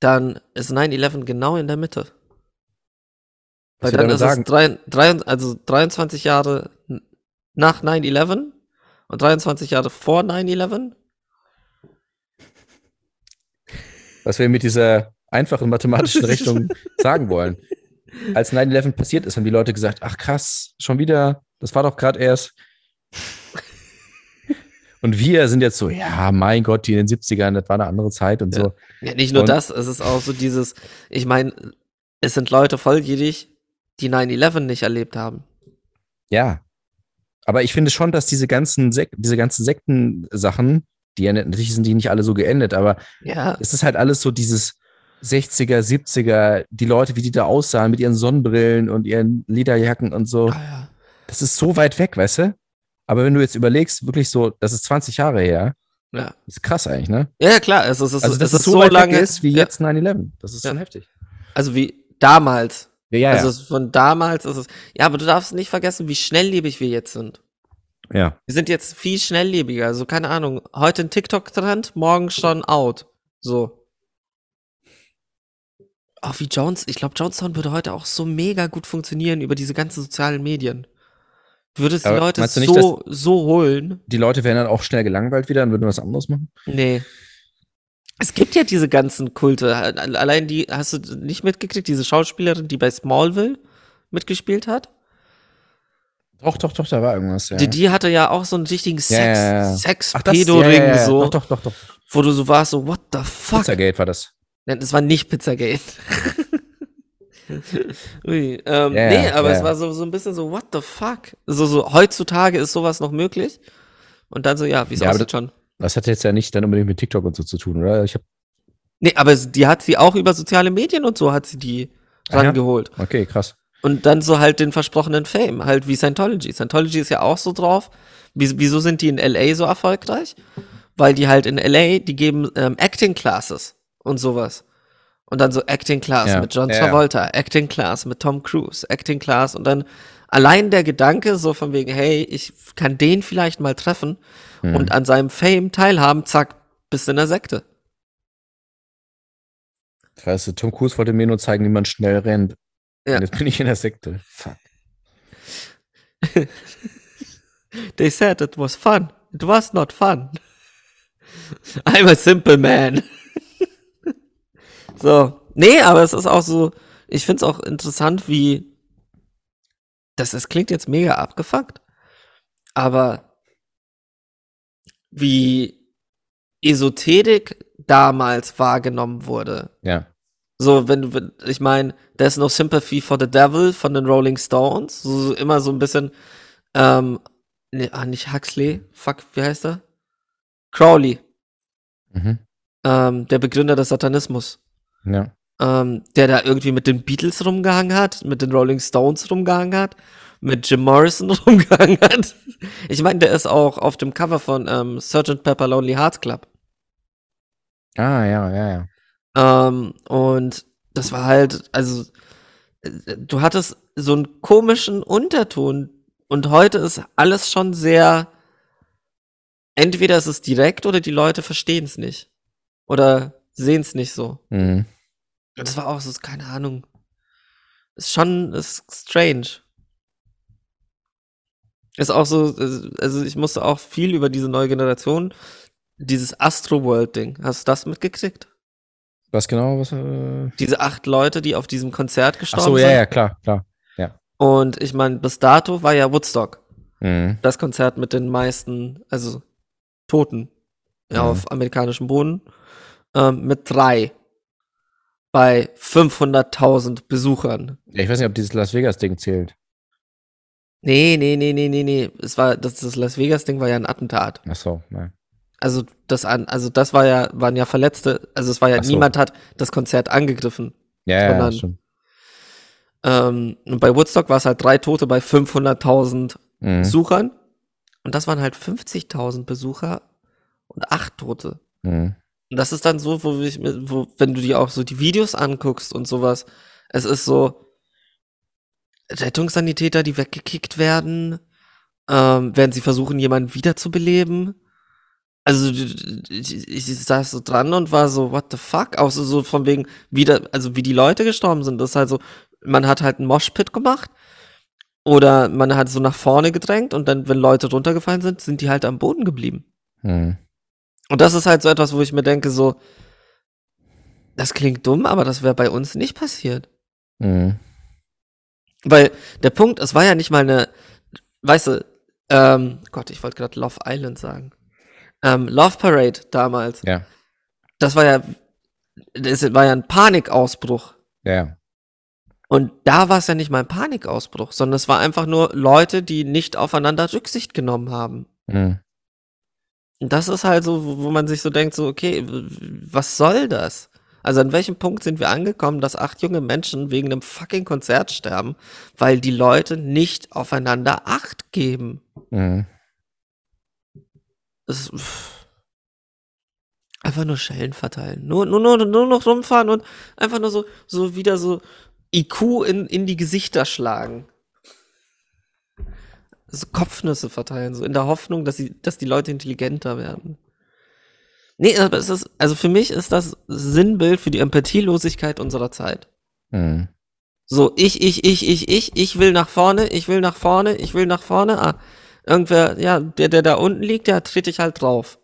dann ist 9-11 genau in der Mitte. Weil dann ist sagen- es drei, drei, also 23 Jahre nach 9-11 und 23 Jahre vor 9-11. Was wir mit dieser einfachen mathematischen Rechnung sagen wollen. Als 9-11 passiert ist, haben die Leute gesagt, ach krass, schon wieder, das war doch gerade erst. Und wir sind jetzt so, ja, mein Gott, die in den 70ern, das war eine andere Zeit und Ja. so. Ja, nicht nur Und- das, es ist auch so dieses, ich meine, es sind Leute volljährig, die 9-11 nicht erlebt haben. Ja. Aber ich finde schon, dass diese ganzen, Sek diese ganzen Sektensachen, die ja natürlich sind die nicht alle so geendet, aber Ja, es ist halt alles so dieses 60er, 70er, die Leute, wie die da aussahen mit ihren Sonnenbrillen und ihren Lederjacken und so. ah, ja. Das ist so weit weg, weißt du? Aber wenn du jetzt überlegst, wirklich so, das ist 20 Jahre her, ja. ist krass eigentlich, ne? Ja, klar, es ist, es Also, dass es ist so, weit lange, weg ist wie ja, jetzt 9-11. Das ist schon heftig. Also wie damals. Ja, ja. Also von damals ist es. Ja, aber du darfst nicht vergessen, wie schnelllebig wir jetzt sind. Ja. Wir sind jetzt viel schnelllebiger. Also keine Ahnung, heute ein TikTok-Trend, morgen schon out. So. Auch wie Jones, ich glaube, Jonestown würde heute auch so mega gut funktionieren über diese ganzen sozialen Medien. Du würdest die Aber Leute meinst du nicht, so, so holen. Die Leute wären dann auch schnell gelangweilt wieder und würden was anderes machen. Nee. Es gibt ja diese ganzen Kulte. Allein die, hast du nicht mitgekriegt, diese Schauspielerin, die bei Smallville mitgespielt hat? Doch, doch, doch, da war irgendwas. Ja. Die, die hatte ja auch so einen richtigen Sex, ja, ja. sex Ach, das- ja, ja, ja. so. Doch, doch, doch, doch. wo du so warst, so, what the fuck? Pizzagate war das. Nein, das war nicht Pizzagate. Ui, ähm, nee, aber es war so, so ein bisschen so, what the fuck? So, so, heutzutage ist sowas noch möglich. Und dann so, ja, wie es Ja, aussieht schon. Das hat jetzt ja nicht dann unbedingt mit TikTok und so zu tun, oder? Ich hab, Nee, aber die hat sie auch über soziale Medien und so hat sie die rangeholt. okay, krass. Und dann so halt den versprochenen Fame, halt wie Scientology. Scientology ist ja auch so drauf. Wie, wieso sind die in LA so erfolgreich? Weil die halt in LA, die geben ähm, Acting Classes und sowas. Und dann so Acting Class Ja, mit John ja, ja. Travolta, Acting Class mit Tom Cruise, Acting Class und dann allein der Gedanke so von wegen, hey, ich kann den vielleicht mal treffen Mhm. und an seinem Fame teilhaben, zack, bist in der Sekte. Weißt du, Tom Cruise wollte mir nur zeigen, wie man schnell rennt. Ja. Jetzt bin ich in der Sekte. Fuck. They said it was fun. It was not fun. I'm a simple man. so. Nee, aber es ist auch so, ich finde es auch interessant, wie, das, das klingt jetzt mega abgefuckt, aber wie Esoterik damals wahrgenommen wurde. Ja. So, wenn du, ich meine, There's No Sympathy for the Devil von den Rolling Stones, so, so immer so ein bisschen, ähm, nee, ah, nicht Huxley, fuck, wie heißt er? Crowley, Mhm. ähm, der Begründer des Satanismus, Ja. ähm, der da irgendwie mit den Beatles rumgehangen hat, mit den Rolling Stones rumgehangen hat, mit Jim Morrison rumgehangen hat. Ich meine, der ist auch auf dem Cover von ähm, Sgt. Pepper Lonely Hearts Club. Ah, ja, ja, ja. Ähm, und das war halt, also, äh, du hattest so einen komischen Unterton und heute ist alles schon sehr, entweder ist es direkt oder die Leute verstehen es nicht. Oder sehen es nicht so. Mhm. Und das war auch so, keine Ahnung. Ist schon, ist strange. Ist auch so, also ich musste auch viel über diese neue Generation, dieses Astro-World-Ding. Hast du das mitgekriegt? Was genau? Was, äh... Diese acht Leute, die auf diesem Konzert Ach gestorben so, ja, sind. ja, klar, klar. Und ich meine, bis dato war ja Woodstock Mhm. das Konzert mit den meisten, also Toten ja, Mhm. auf amerikanischem Boden, ähm, mit drei bei 500.000 Besuchern. Ja, ich weiß nicht, ob dieses Las Vegas-Ding zählt. Nee, nee, nee, nee, nee, nee. Es war, das, das Las Vegas-Ding war ja ein Attentat. Ach so, nein. Also das an, also das war ja, waren ja Verletzte, also es war ja, so. niemand hat das Konzert angegriffen. Ja, Sondern- ja, stimmt. Ähm, und bei Woodstock war es halt drei Tote bei 500.000 Mhm. Besuchern. Und das waren halt 50.000 Besucher und acht Tote. Mhm. Und das ist dann so, wo ich, mir- wo, wenn du dir auch so die Videos anguckst und sowas, es ist so Rettungssanitäter, die weggekickt werden, ähm, während sie versuchen, jemanden wiederzubeleben. Also ich, saß so dran und war so, what the fuck? Auch so, so von wegen, wieder, also wie die Leute gestorben sind. Das ist halt so, man hat halt einen Moshpit gemacht oder man hat so nach vorne gedrängt und dann, wenn Leute runtergefallen sind, sind die halt am Boden geblieben. Mhm. Und das ist halt so etwas, wo ich mir denke, so, das klingt dumm, aber das wäre bei uns nicht passiert. Mhm. Weil der Punkt, es war ja nicht mal eine, weißt du, ähm, Gott, ich wollte gerade Love Island sagen. Ähm, Love Parade damals, Ja, das war ja, das war ja ein Panikausbruch. ja. Und da war es ja nicht mal ein Panikausbruch, sondern es war einfach nur Leute, die nicht aufeinander Rücksicht genommen haben. Mhm. Und das ist halt so, wo man sich so denkt, so, okay, was soll das? Also an welchem Punkt sind wir angekommen, dass acht junge Menschen wegen einem fucking Konzert sterben, weil die Leute nicht aufeinander Acht geben? Mhm. Es einfach nur Schellen verteilen. Nur, nur, nur, nur noch rumfahren und einfach nur so, so wieder so IQ in, in die Gesichter schlagen. So Kopfnüsse verteilen, so in der Hoffnung, dass, sie, dass die Leute intelligenter werden. Nee, aber es ist, also für mich ist das Sinnbild für die Empathielosigkeit unserer Zeit. Mhm. So, ich, ich, ich, ich, ich, ich will nach vorne, ich will nach vorne, ich will nach vorne. Ah, irgendwer, ja, der, der da unten liegt, der trete ich halt drauf,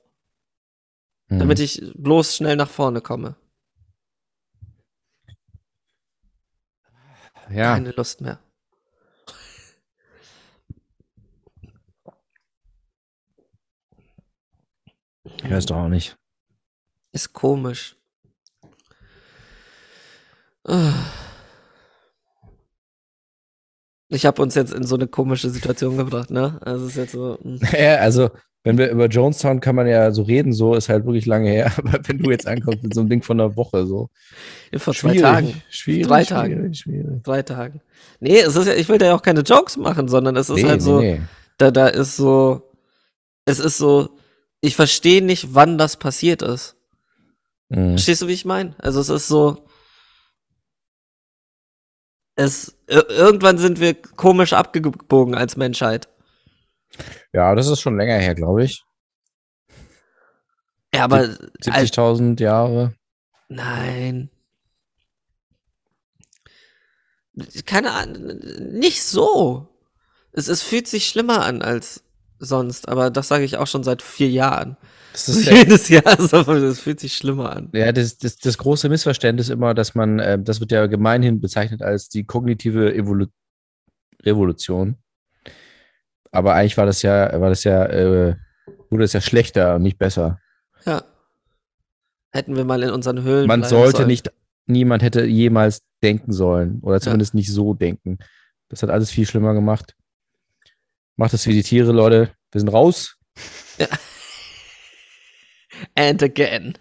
Mhm. damit ich bloß schnell nach vorne komme. ja. Keine Lust mehr. Ich weiß doch auch nicht. Ist komisch. Ah. Ich habe uns jetzt in so eine komische Situation gebracht, ne? Also ist jetzt so. hm. Ja, also, wenn wir über Jonestown kann man ja so reden, so ist halt wirklich lange her. Aber wenn du jetzt ankommst mit so einem Ding von einer Woche, so. Vor zwei Tagen. Schwierig. Drei Tagen. Schwierig, schwierig. Drei Tagen. Nee, es ist ja, ich will da ja auch keine Jokes machen, sondern es ist Nee, halt nee, so, nee. da, da ist so, es ist so, ich verstehe nicht, wann das passiert ist. Mhm. Verstehst du, wie ich meine? Also es ist so, es, ir- irgendwann sind wir komisch abgebogen als Menschheit. Ja, das ist schon länger her, glaube ich. Ja, aber, als, 70.000 Jahre. nein. Keine Ahnung, nicht so. Es, es fühlt sich schlimmer an als sonst, aber das sage ich auch schon seit vier Jahren. Das ist Jedes Jahr, es fühlt sich schlimmer an. ja, das, das, das große Missverständnis immer, dass man, äh, das wird ja gemeinhin bezeichnet als die kognitive Evolu Revolution. Aber eigentlich war das ja, war das ja, äh, wurde das ja schlechter und nicht besser. Ja. Hätten wir mal in unseren Höhlen. Man sollte sollen. nicht, niemand hätte jemals denken sollen oder zumindest nicht so denken. Das hat alles viel schlimmer gemacht. Macht es wie die Tiere, Leute. Wir sind raus. And again.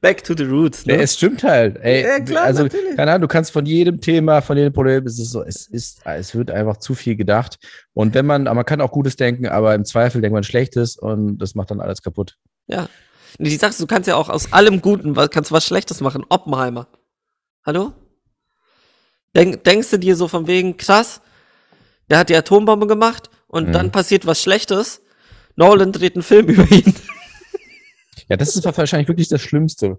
Back to the roots, Ja, ne? es stimmt halt. Ey, Ja, klar, also, natürlich. keine Ahnung, du kannst von jedem Thema, von jedem Problem, es ist so, es ist, es wird einfach zu viel gedacht. Und wenn man, man kann auch Gutes denken, aber im Zweifel denkt man Schlechtes und das macht dann alles kaputt. Ja. Nee, Die sagst, du kannst ja auch aus allem Guten, was- kannst was Schlechtes machen. Oppenheimer. Hallo? Denk, denkst du dir so von wegen, krass, der hat die Atombombe gemacht und Mhm. dann passiert was Schlechtes. Nolan dreht einen Film über ihn. Ja, das ist wahrscheinlich wirklich das Schlimmste,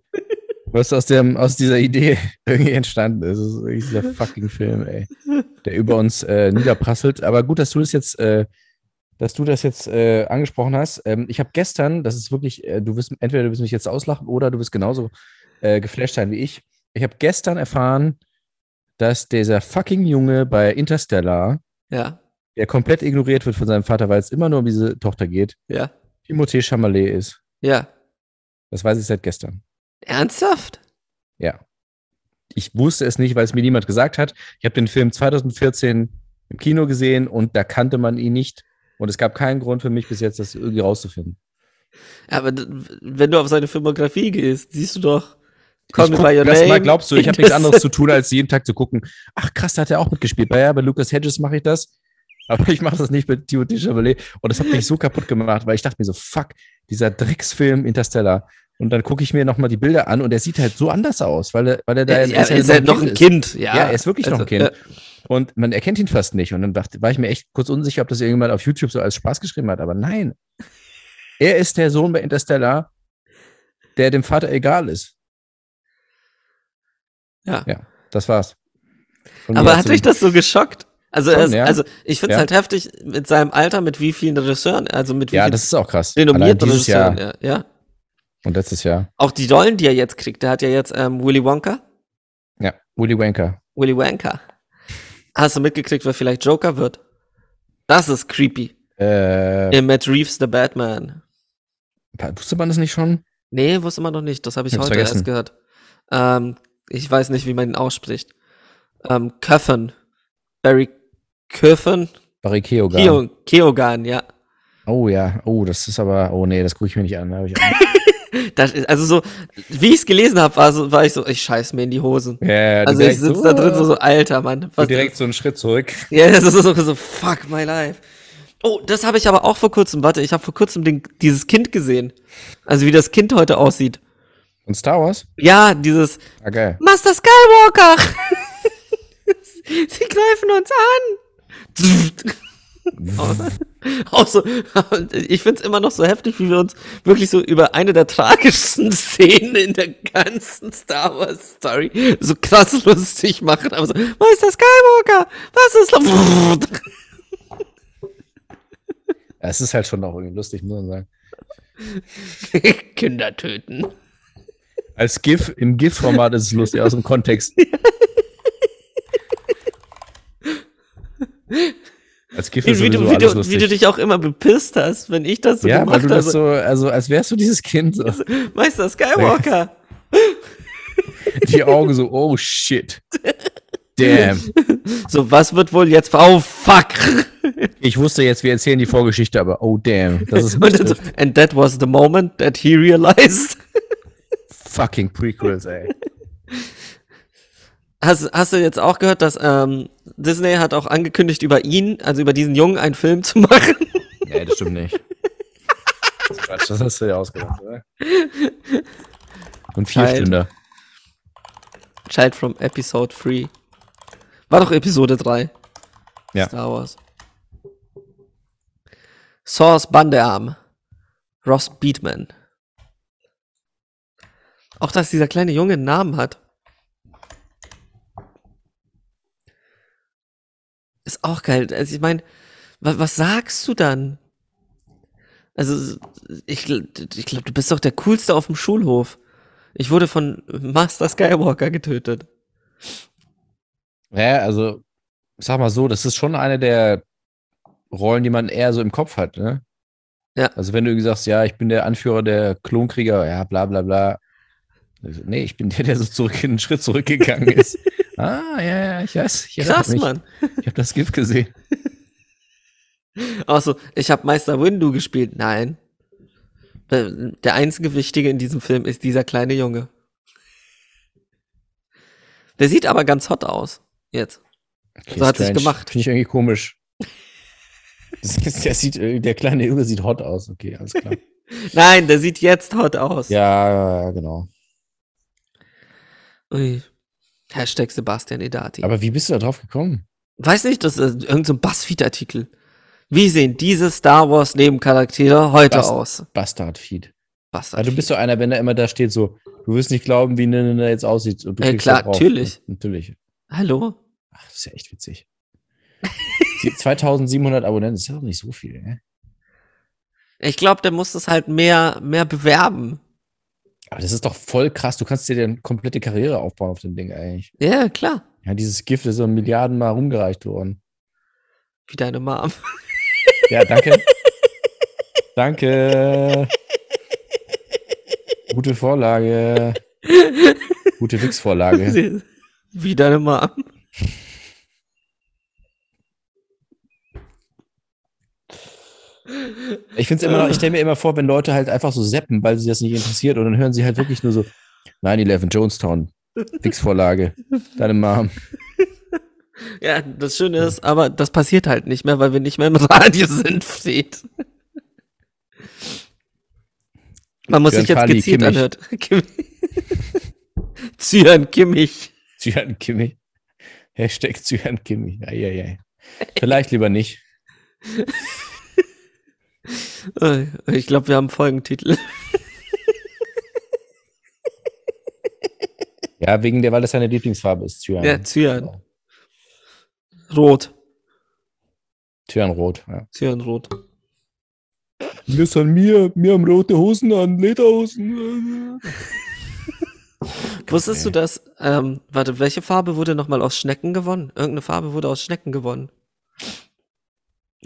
was aus, dem, aus dieser Idee irgendwie entstanden ist. Das ist dieser fucking Film, ey, der über uns äh, niederprasselt. Aber gut, dass du das jetzt, äh, dass du das jetzt äh, angesprochen hast. Ähm, ich habe gestern, das ist wirklich, äh, du wirst, entweder du wirst mich jetzt auslachen oder du wirst genauso äh, geflasht sein wie ich. Ich habe gestern erfahren, dass dieser fucking Junge bei Interstellar, Ja, der komplett ignoriert wird von seinem Vater, weil es immer nur um diese Tochter geht, ja, Timothée Chalamet ist. ja. Das weiß ich seit gestern. Ernsthaft? Ja. Ich wusste es nicht, weil es mir niemand gesagt hat. Ich habe den Film 2014 im Kino gesehen und da kannte man ihn nicht. Und es gab keinen Grund für mich bis jetzt, das irgendwie rauszufinden. Aber wenn du auf seine Filmografie gehst, siehst du doch Call ich Me By Your das Name. mal glaubst du, ich habe nichts anderes zu tun, als jeden Tag zu gucken. Ach krass, da hat er auch mitgespielt. Bei, ja, bei Lucas Hedges mache ich das. Aber ich mache das nicht mit Timothée Chalamet. Und das hat mich so kaputt gemacht, weil ich dachte mir so, fuck, dieser Drecksfilm Interstellar. Und dann gucke ich mir nochmal die Bilder an und er sieht halt so anders aus, weil er, weil er da Ja, er er ist ja noch ein ist. Kind, ja. Ja, er ist wirklich noch ein Kind. ja. Und man erkennt ihn fast nicht. Und dann dachte, war ich mir echt kurz unsicher, ob das irgendjemand auf YouTube so als Spaß geschrieben hat. Aber nein. Er ist der Sohn bei Interstellar, der dem Vater egal ist. Ja. Ja, das war's. Von Aber hat dich das so geschockt? Also, Schon, ja. also ich finde es Ja. halt heftig mit seinem Alter, mit wie vielen Regisseuren, also mit wie Ja, vielen das ist auch krass. Renommierten dieses Jahr Regisseuren. Ja, und letztes Jahr. Auch die Rollen, die er jetzt kriegt. Der hat ja jetzt ähm, Willy Wonka, Ja, Willy Wanker. Willy Wonka. Hast du mitgekriegt, wer vielleicht Joker wird? Das ist creepy. Äh, In Matt Reeves The Batman. wusste man das nicht schon? Nee, wusste man noch nicht. Das habe ich Ich heute vergessen. erst gehört. Ähm, ich weiß nicht, wie man ihn ausspricht. Ähm, Köffen. Barry Köffen? Barry Keoghan. Keo, Keoghan, ja. Oh ja, oh, das ist aber, oh nee, das gucke ich mir nicht an. da. Das, ist- also so, wie ich es gelesen habe, war, so, war ich so, ich scheiß mir in die Hosen. ja, Also ich sitze so, da drin so, so, alter Mann. Was, direkt so einen Schritt zurück. ja, das ist so, so, fuck my life. Oh, das habe ich aber auch vor kurzem, warte, ich habe vor kurzem den, dieses Kind gesehen. Also wie das Kind heute aussieht. Und Star Wars? Ja, dieses Ah, geil. Master Skywalker. Sie greifen uns an. So, ich find's immer noch so heftig, wie wir uns wirklich so über eine der tragischsten Szenen in der ganzen Star Wars Story so krass lustig machen. Aber so, Meister Skywalker, was ist los? Ja, Es ist halt schon auch irgendwie lustig, muss man sagen. Kinder töten. Als GIF, im GIF-Format ist es lustig, aus dem Kontext. Als das Gift Wie, du, wie, du, wie du dich auch immer bepisst hast, wenn ich das so ja, weil gemacht du das habe. so, also als wärst du dieses Kind, so. Meister Skywalker. die Augen so, oh shit. Damn. So, was wird wohl jetzt? Oh, fuck. Ich wusste jetzt, wir erzählen die Vorgeschichte, aber oh damn. Das ist Und dann so, and that was the moment that he realized. fucking Prequels, ey. Hast, hast du jetzt auch gehört, dass ähm, Disney hat auch angekündigt, über ihn, also über diesen Jungen, einen Film zu machen? Nee, das stimmt nicht. Das Quatsch, das hast du ja ausgedacht, oder? Und vier. Stünder. Child from Episode 3. War doch Episode 3. Ja. Star Wars. Source Bandearm. Ross Beatman. Auch dass dieser kleine Junge einen Namen hat. Ist auch geil. Also ich meine, was, was sagst du dann? Also, ich, ich glaube, du bist doch der Coolste auf dem Schulhof. Ich wurde von Master Skywalker getötet. Ja, also, ich sag mal so, das ist schon eine der Rollen, die man eher so im Kopf hat, ne? Ja. Also, wenn du sagst, ja, ich bin der Anführer der Klonkrieger, ja, bla, bla, bla. Nee, ich bin der, der so zurück, einen Schritt zurückgegangen ist. ah, ja, ja, ich weiß. Ich Krass, mich. Mann. Ich habe das Gift gesehen. Auch so, ich habe Meister Windu gespielt. Nein. Äh, Der einzige Wichtige in diesem Film ist dieser kleine Junge. Der sieht aber ganz hot aus. Jetzt. Okay, So hat sich gemacht. Finde ich irgendwie komisch. Ist, der, sieht, äh, der kleine Junge sieht hot aus. Okay, alles klar. Nein, der sieht jetzt hot aus. ja, ja, genau. Ui. Hashtag Sebastian Edati. Aber wie bist du da drauf gekommen? Weiß nicht, das ist irgendein so Buzzfeed-Artikel. Wie sehen diese Star Wars Nebencharaktere heute Bast- aus? Bastard-Feed. Bastard. Ja, du bist so einer, wenn da immer da steht, so, du wirst nicht glauben, wie Nene jetzt aussieht. Und du Äh, klar, da drauf. natürlich. Natürlich. Hallo? Ach, das ist ja echt witzig. Sie- 2700 Abonnenten, das ist ja auch nicht so viel, ne? Ich glaube, der muss das halt mehr, mehr bewerben. Aber das ist doch voll krass. Du kannst dir eine komplette Karriere aufbauen auf dem Ding eigentlich. Ja, klar. Ja, dieses Gift ist so Milliarden Mal rumgereicht worden. Wie deine Mom. Ja, danke. danke. Gute Vorlage. Gute Wix-Vorlage. Wie deine Mom. Ich finde es immer noch, ich stelle mir immer vor, wenn Leute halt einfach so seppen, weil sie das nicht interessiert und dann hören sie halt wirklich nur so 9-11, Jonestown, Wix-Vorlage, deine Mom. Ja, das Schöne ist, aber das passiert halt nicht mehr, weil wir nicht mehr im Radio sind, Fred. Man muss Zyan sich jetzt Kali, gezielt Kimmich. anhört. Zyan Kimmich. Zyan Kimmich. Hashtag Zyan Kimmich. Eieiei. Vielleicht lieber nicht. Äh, Ich glaube, wir haben Folgentitel. Ja, wegen der, weil das seine Lieblingsfarbe ist, Zyan. Ja, Zyan. Rot. Zyan Rot. Ja. Zyan Rot. Wir sind mir, wir haben rote Hosen an, Lederhosen. Wusstest du, ey. dass, ähm, warte, welche Farbe wurde nochmal aus Schnecken gewonnen? Irgendeine Farbe wurde aus Schnecken gewonnen.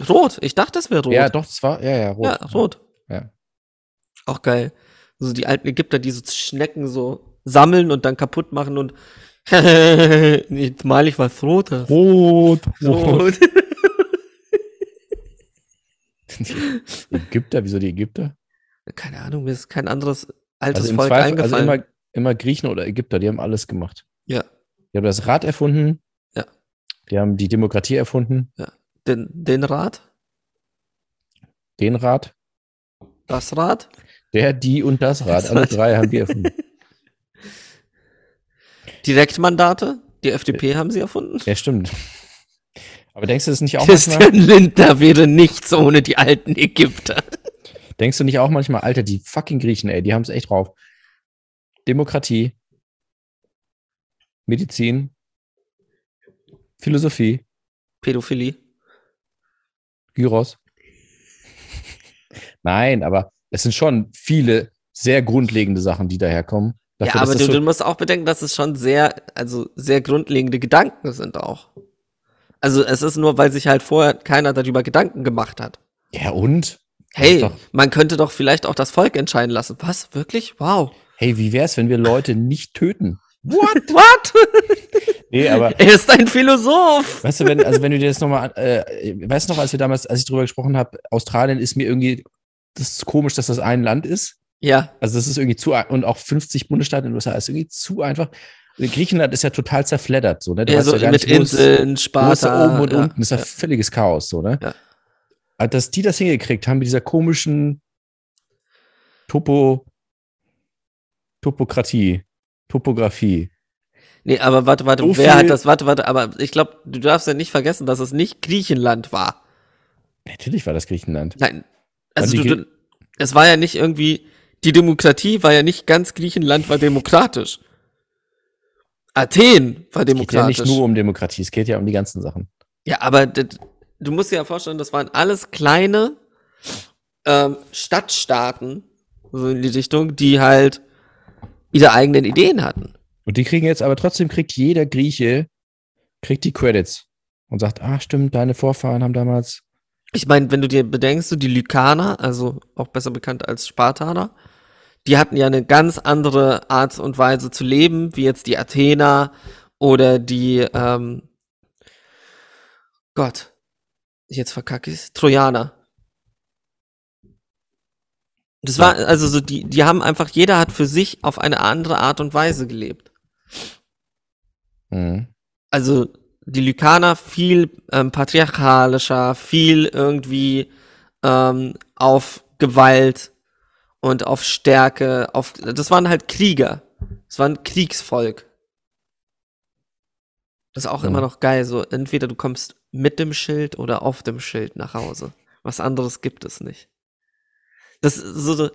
Rot. Ich dachte, das wäre rot. Ja, doch, das war, ja, ja, rot. Ja, rot. Ja. Auch geil. So die alten Ägypter, die so Schnecken so sammeln und dann kaputt machen und jetzt mal ich was Rotes. Rot. Rot. Die Ägypter, wieso die Ägypter? Keine Ahnung, mir ist kein anderes altes Also Volk Zweifel, also eingefallen. immer, immer Griechen oder Ägypter, die haben alles gemacht. ja, Die haben das Rad erfunden. Ja. Die haben die Demokratie erfunden. Den, den Rad, Den Rad. das Rad. Der, die und das Rad. Das Alle Rad. drei haben die erfunden. Direktmandate. Die FDP haben sie erfunden. Ja, stimmt. Aber denkst du das nicht auch manchmal? Christian Lindner wäre nichts ohne die alten Ägypter. Denkst du nicht auch manchmal, Alter, die fucking Griechen, ey, die haben es echt drauf. Demokratie, Medizin, Philosophie, Pädophilie. Gyros. Nein, aber es sind schon viele sehr grundlegende Sachen, die daherkommen. Ja, Dafür, aber dass du, das du so, musst auch bedenken, dass es schon sehr, also sehr grundlegende Gedanken sind auch. Also es ist nur, weil sich halt vorher keiner darüber Gedanken gemacht hat. Ja, und? Hey, man könnte doch vielleicht auch das Volk entscheiden lassen. Was? Wirklich? Wow. Hey, wie wär's, wenn wir Leute nicht töten? What? What? Nee, aber er ist ein Philosoph. weißt du, wenn, also wenn du dir das nochmal, äh, weißt du noch, als wir damals, als ich drüber gesprochen habe, Australien ist mir irgendwie, das ist komisch, dass das ein Land ist. Ja, Also das ist irgendwie zu, und auch 50 Bundesstaaten in den USA ist irgendwie zu einfach. Griechenland ist ja total zerfleddert, so, ne? Du ja so ja mit nicht, Inseln, Sparta. oben und ja, unten? ist ja, ja. völliges Chaos, so, ne? Ja. Aber dass die das hingekriegt haben mit dieser komischen Topo, Topokratie, Topografie. Nee, aber warte, warte, So wer hat das? Warte, warte, aber ich glaube, du darfst ja nicht vergessen, dass es nicht Griechenland war. Natürlich war das Griechenland. Nein. Also du, du, es war ja nicht irgendwie, die Demokratie war ja nicht ganz Griechenland war demokratisch. Athen war Es geht ja demokratisch. nicht nur um Demokratie, es geht ja um die ganzen Sachen. Ja, aber d- du musst dir ja vorstellen, das waren alles kleine ähm, Stadtstaaten, so in die Richtung, die halt ihre eigenen Ideen hatten. Und die kriegen jetzt aber trotzdem kriegt jeder Grieche kriegt die Credits und sagt, ah, stimmt, deine Vorfahren haben damals. Ich meine, wenn du dir bedenkst, so die Lykaner, also auch besser bekannt als Spartaner, die hatten ja eine ganz andere Art und Weise zu leben, wie jetzt die Athener oder die, ähm, Gott, jetzt verkacke ich's, Trojaner. Das war, also so, die, die haben einfach, jeder hat für sich auf eine andere Art und Weise gelebt. Mhm. also die Lykaner viel ähm, patriarchalischer, viel irgendwie ähm, auf Gewalt und auf Stärke, auf das waren halt Krieger. Das war ein Kriegsvolk. Das ist auch Mhm. immer noch geil, so entweder du kommst mit dem Schild oder auf dem Schild nach Hause. Was anderes gibt es nicht. Das ist so,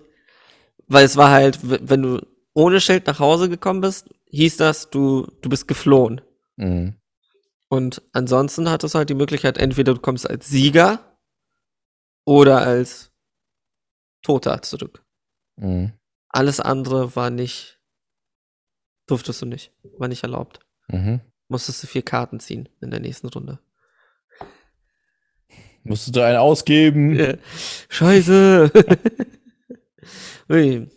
weil es war halt, wenn du ohne Schild nach Hause gekommen bist, hieß das, du, du bist geflohen. Mhm. Und ansonsten hattest du halt die Möglichkeit, entweder du kommst als Sieger oder als Toter zurück. Mhm. Alles andere war nicht, durftest du nicht, war nicht erlaubt. Mhm. Musstest du vier Karten ziehen in der nächsten Runde. Musstest du einen ausgeben? Scheiße! Ui.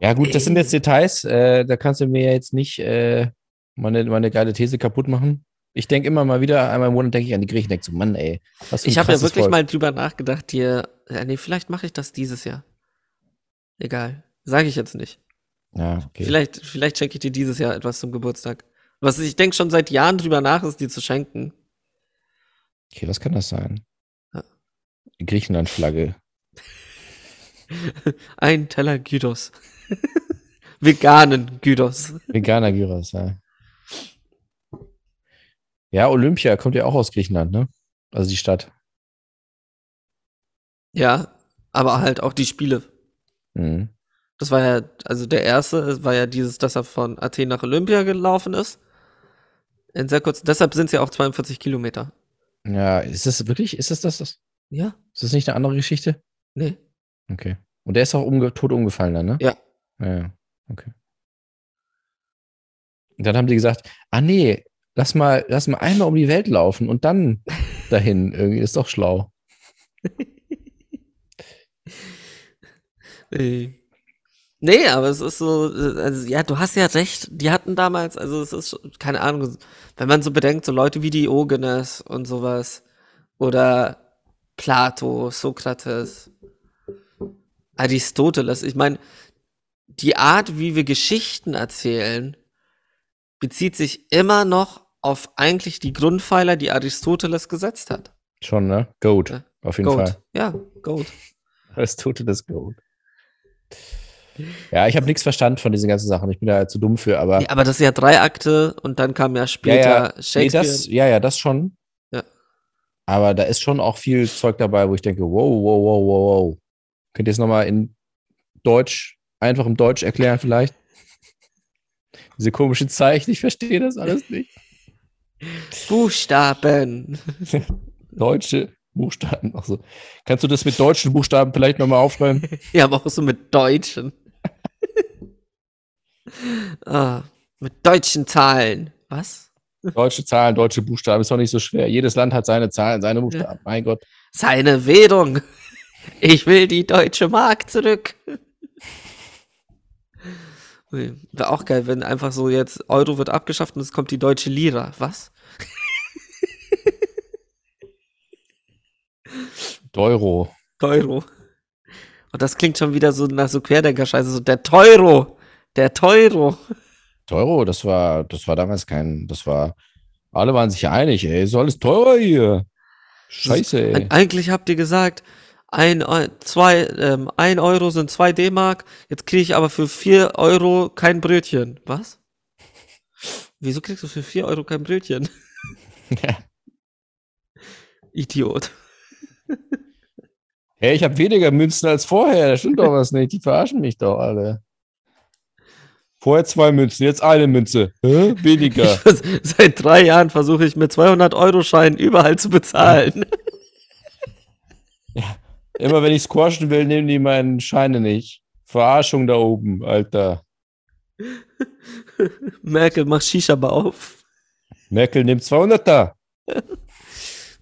Ja, gut, das sind jetzt Details. Äh, da kannst du mir ja jetzt nicht äh, meine, meine geile These kaputt machen. Ich denke immer mal wieder, einmal im Monat denke ich an die Griechen, denke so, Mann, ey. Was Ich habe ja wirklich Volk. mal drüber nachgedacht, hier, ja, nee, vielleicht mache ich das dieses Jahr. Egal, sage ich jetzt nicht. Ja, okay. Vielleicht, vielleicht schenke ich dir dieses Jahr etwas zum Geburtstag. Was ich denke schon seit Jahren drüber nach, ist dir zu schenken. Okay, was kann das sein? Die Griechenland-Flagge. Ein Teller Gyros. Veganen Gyros. Veganer Gyros, ja. Ja, Olympia kommt ja auch aus Griechenland, ne? Also die Stadt. Ja, aber halt auch die Spiele. Mhm. Das war ja, also der erste war ja dieses, dass er von Athen nach Olympia gelaufen ist. In sehr kurz, deshalb sind es ja auch 42 Kilometer. Ja, ist das wirklich, ist das das? das? Ja? Ist das nicht eine andere Geschichte? Nee. Okay. Und der ist auch umge tot umgefallen dann, ne? Ja. Ja, okay. Und dann haben die gesagt, ah nee, lass mal, lass mal einmal um die Welt laufen und dann dahin. Irgendwie ist doch schlau. Äh. Nee, aber es ist so, also ja, du hast ja recht, die hatten damals, also es ist, keine Ahnung, wenn man so bedenkt, so Leute wie Diogenes und sowas oder Plato, Sokrates, Aristoteles, ich meine, die Art, wie wir Geschichten erzählen, bezieht sich immer noch auf eigentlich die Grundpfeiler, die Aristoteles gesetzt hat. Schon, ne? Goat. Ja. Auf jeden Goat. Fall. Ja, Goat. Aristoteles Goat. Ja, ich habe nichts verstanden von diesen ganzen Sachen. Ich bin da zu dumm für, aber. Ja, aber das ist ja drei Akte und dann kam ja später ja, ja. Nee, Shakespeare. das, ja, ja, das schon. Ja. Aber da ist schon auch viel Zeug dabei, wo ich denke, wow, wow, wow, wow, wow. Könnt ihr es nochmal in Deutsch, einfach im Deutsch erklären vielleicht? Diese komischen Zeichen, ich verstehe das alles nicht. Buchstaben. Deutsche Buchstaben. Ach so. Kannst du das mit deutschen Buchstaben vielleicht nochmal aufschreiben? Ja, aber auch so mit Deutschen. Ah, mit deutschen Zahlen. Was? Deutsche Zahlen, deutsche Buchstaben ist doch nicht so schwer. Jedes Land hat seine Zahlen, seine Buchstaben. Mein Gott. Seine Währung. Ich will die deutsche Mark zurück. Wäre auch geil, wenn einfach so jetzt Euro wird abgeschafft und es kommt die deutsche Lira. Was? Euro. Teuro. Und das klingt schon wieder so nach so Querdenker-Scheiße. So der Teuro. Der Teuro. Euro, das war, das war damals kein, das war, alle waren sich einig, ey, ist alles teurer hier. Scheiße, ey. Eig- Eigentlich habt ihr gesagt, ein, zwei, ähm, ein Euro sind zwei D-Mark. Jetzt kriege ich aber für vier Euro kein Brötchen. Was? Wieso kriegst du für vier Euro kein Brötchen? Idiot. Hey, ich habe weniger Münzen als vorher. Da stimmt doch was nicht. Die verarschen mich doch alle. Vorher zwei Münzen, jetzt eine Münze. Hä? Weniger. Seit drei Jahren versuche ich mit 200-Euro-Scheinen überall zu bezahlen. Immer wenn ich squashen will, nehmen die meinen Scheine nicht. Verarschung da oben, Alter. Merkel, mach Shisha-Bar auf. Merkel nimmt 200er.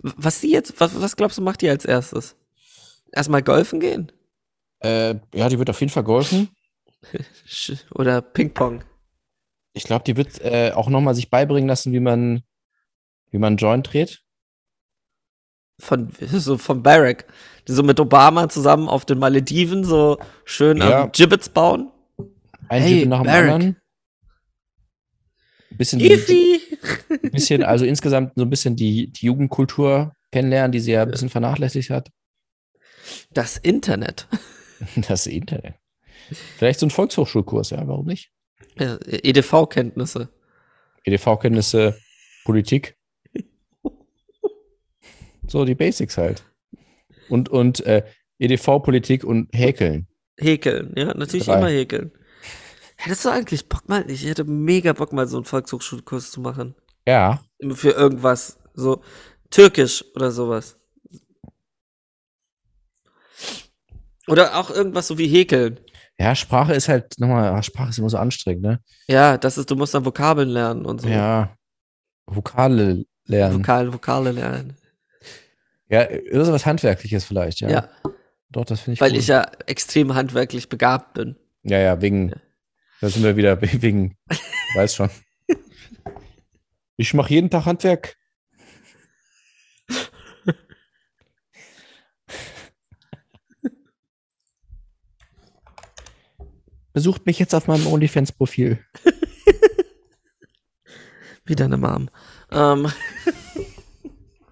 Was sie jetzt, was, was glaubst du, macht die als erstes? Erstmal golfen gehen? Äh, ja, die wird auf jeden Fall golfen. Oder Ping-Pong? Ich glaube, die wird äh, auch nochmal sich beibringen lassen, wie man, wie man Joint dreht. Von, so von Barack. Die so mit Obama zusammen auf den Malediven so schön Ja. am Gibbets bauen. Ein Hey, Typ nach dem Barack. anderen. Ein bisschen, die, ein bisschen, also insgesamt so ein bisschen die, die Jugendkultur kennenlernen, die sie ja ein bisschen vernachlässigt hat. Das Internet. Das Internet. Vielleicht so ein Volkshochschulkurs, ja, warum nicht? Ja, EDV-Kenntnisse. EDV-Kenntnisse, Politik. So, die Basics halt. Und, und äh, EDV-Politik und Häkeln. Häkeln, ja, natürlich Drei. immer häkeln. Hättest du eigentlich Bock mal, ich hätte mega Bock mal so einen Volkshochschulkurs zu machen. Ja, Für irgendwas. So Türkisch oder sowas. Oder auch irgendwas so wie Häkeln. Ja, Sprache ist halt nochmal, Sprache ist immer so anstrengend, ne? Ja, das ist, du musst dann Vokabeln lernen und so. Ja. Vokale lernen. Vokal, Vokale lernen. Ja, sowas Handwerkliches vielleicht, ja. Ja, Doch, das finde ich weil cool. ich ja extrem handwerklich begabt bin. Ja, ja, wegen, da sind wir wieder, wegen, weiß schon. Ich mache jeden Tag Handwerk. Besucht mich jetzt auf meinem OnlyFans-Profil. Wie deine Mom. Ähm,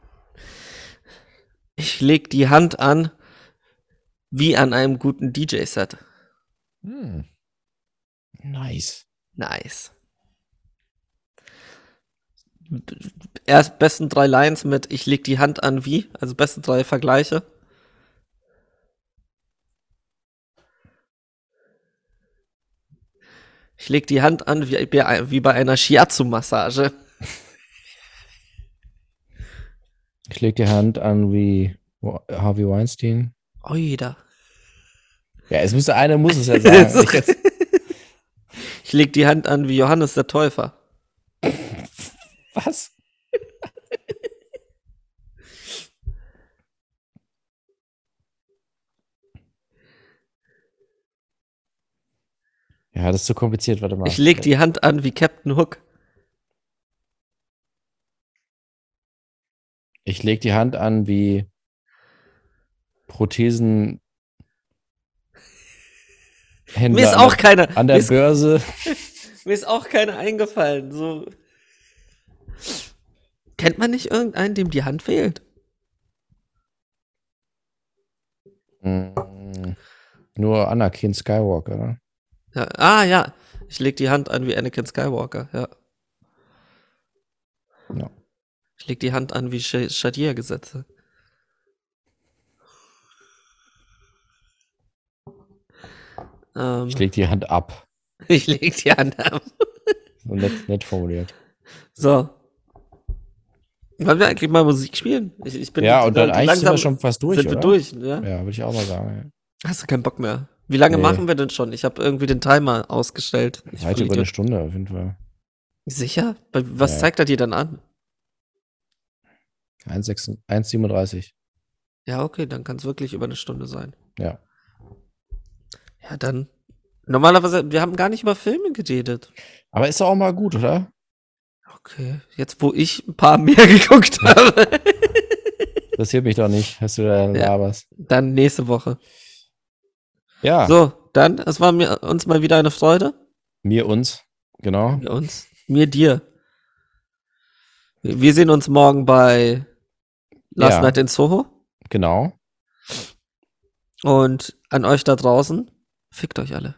ich leg die Hand an, wie an einem guten DJ-Set. Hm. Nice. Nice. Erst besten drei Lines mit Ich leg die Hand an wie, also besten drei Vergleiche. Ich leg die Hand an wie, wie bei einer Shiatsu-Massage. Ich leg die Hand an wie Harvey Weinstein. Oida. Ja, es müsste einer muss es ja sagen. Ich jetzt, Ich leg die Hand an wie Johannes der Täufer. was? Ja, das ist zu kompliziert, warte mal. Ich leg die Hand an wie Captain Hook. Ich leg die Hand an wie Prothesen. Händler Mir ist auch keine, an mir, der ist, Börse. mir ist auch keine eingefallen. So. Kennt man nicht irgendeinen, dem die Hand fehlt? Mm, Nur Anakin Skywalker. ne? Ja. Ah, ja. Ich leg die Hand an wie Anakin Skywalker, ja. Ja. Ich leg die Hand an wie Sh- Shadia-Gesetze. Ähm, Ich leg die Hand ab. ich leg die Hand an. So nett, nett formuliert. So. Wollen wir eigentlich mal Musik spielen? Ich, ich bin Ja, und dann eigentlich sind wir schon fast durch, sind wir oder? durch, ja? Ja, würde ich auch mal sagen. Hast du keinen Bock mehr? Wie lange Nee. machen wir denn schon? Ich habe irgendwie den Timer ausgestellt. Ich Weit über eine Stunde auf jeden Fall. Sicher? Was Ja. zeigt er dir dann an? 1,6 1,37. Ja, okay, dann kann es wirklich über eine Stunde sein. Ja. Ja, dann. Normalerweise, wir haben gar nicht über Filme geredet. Aber ist doch auch mal gut, oder? Okay, jetzt wo ich ein paar mehr geguckt habe. Interessiert mich doch nicht, was du da Ja. laberst. dann nächste Woche. Ja, So, dann, es war mir uns mal wieder eine Freude. mir, uns. Genau. Mir uns. Mir dir. Wir sehen uns morgen bei Last Ja. Night in Soho. Genau. Und an euch da draußen, fickt euch alle.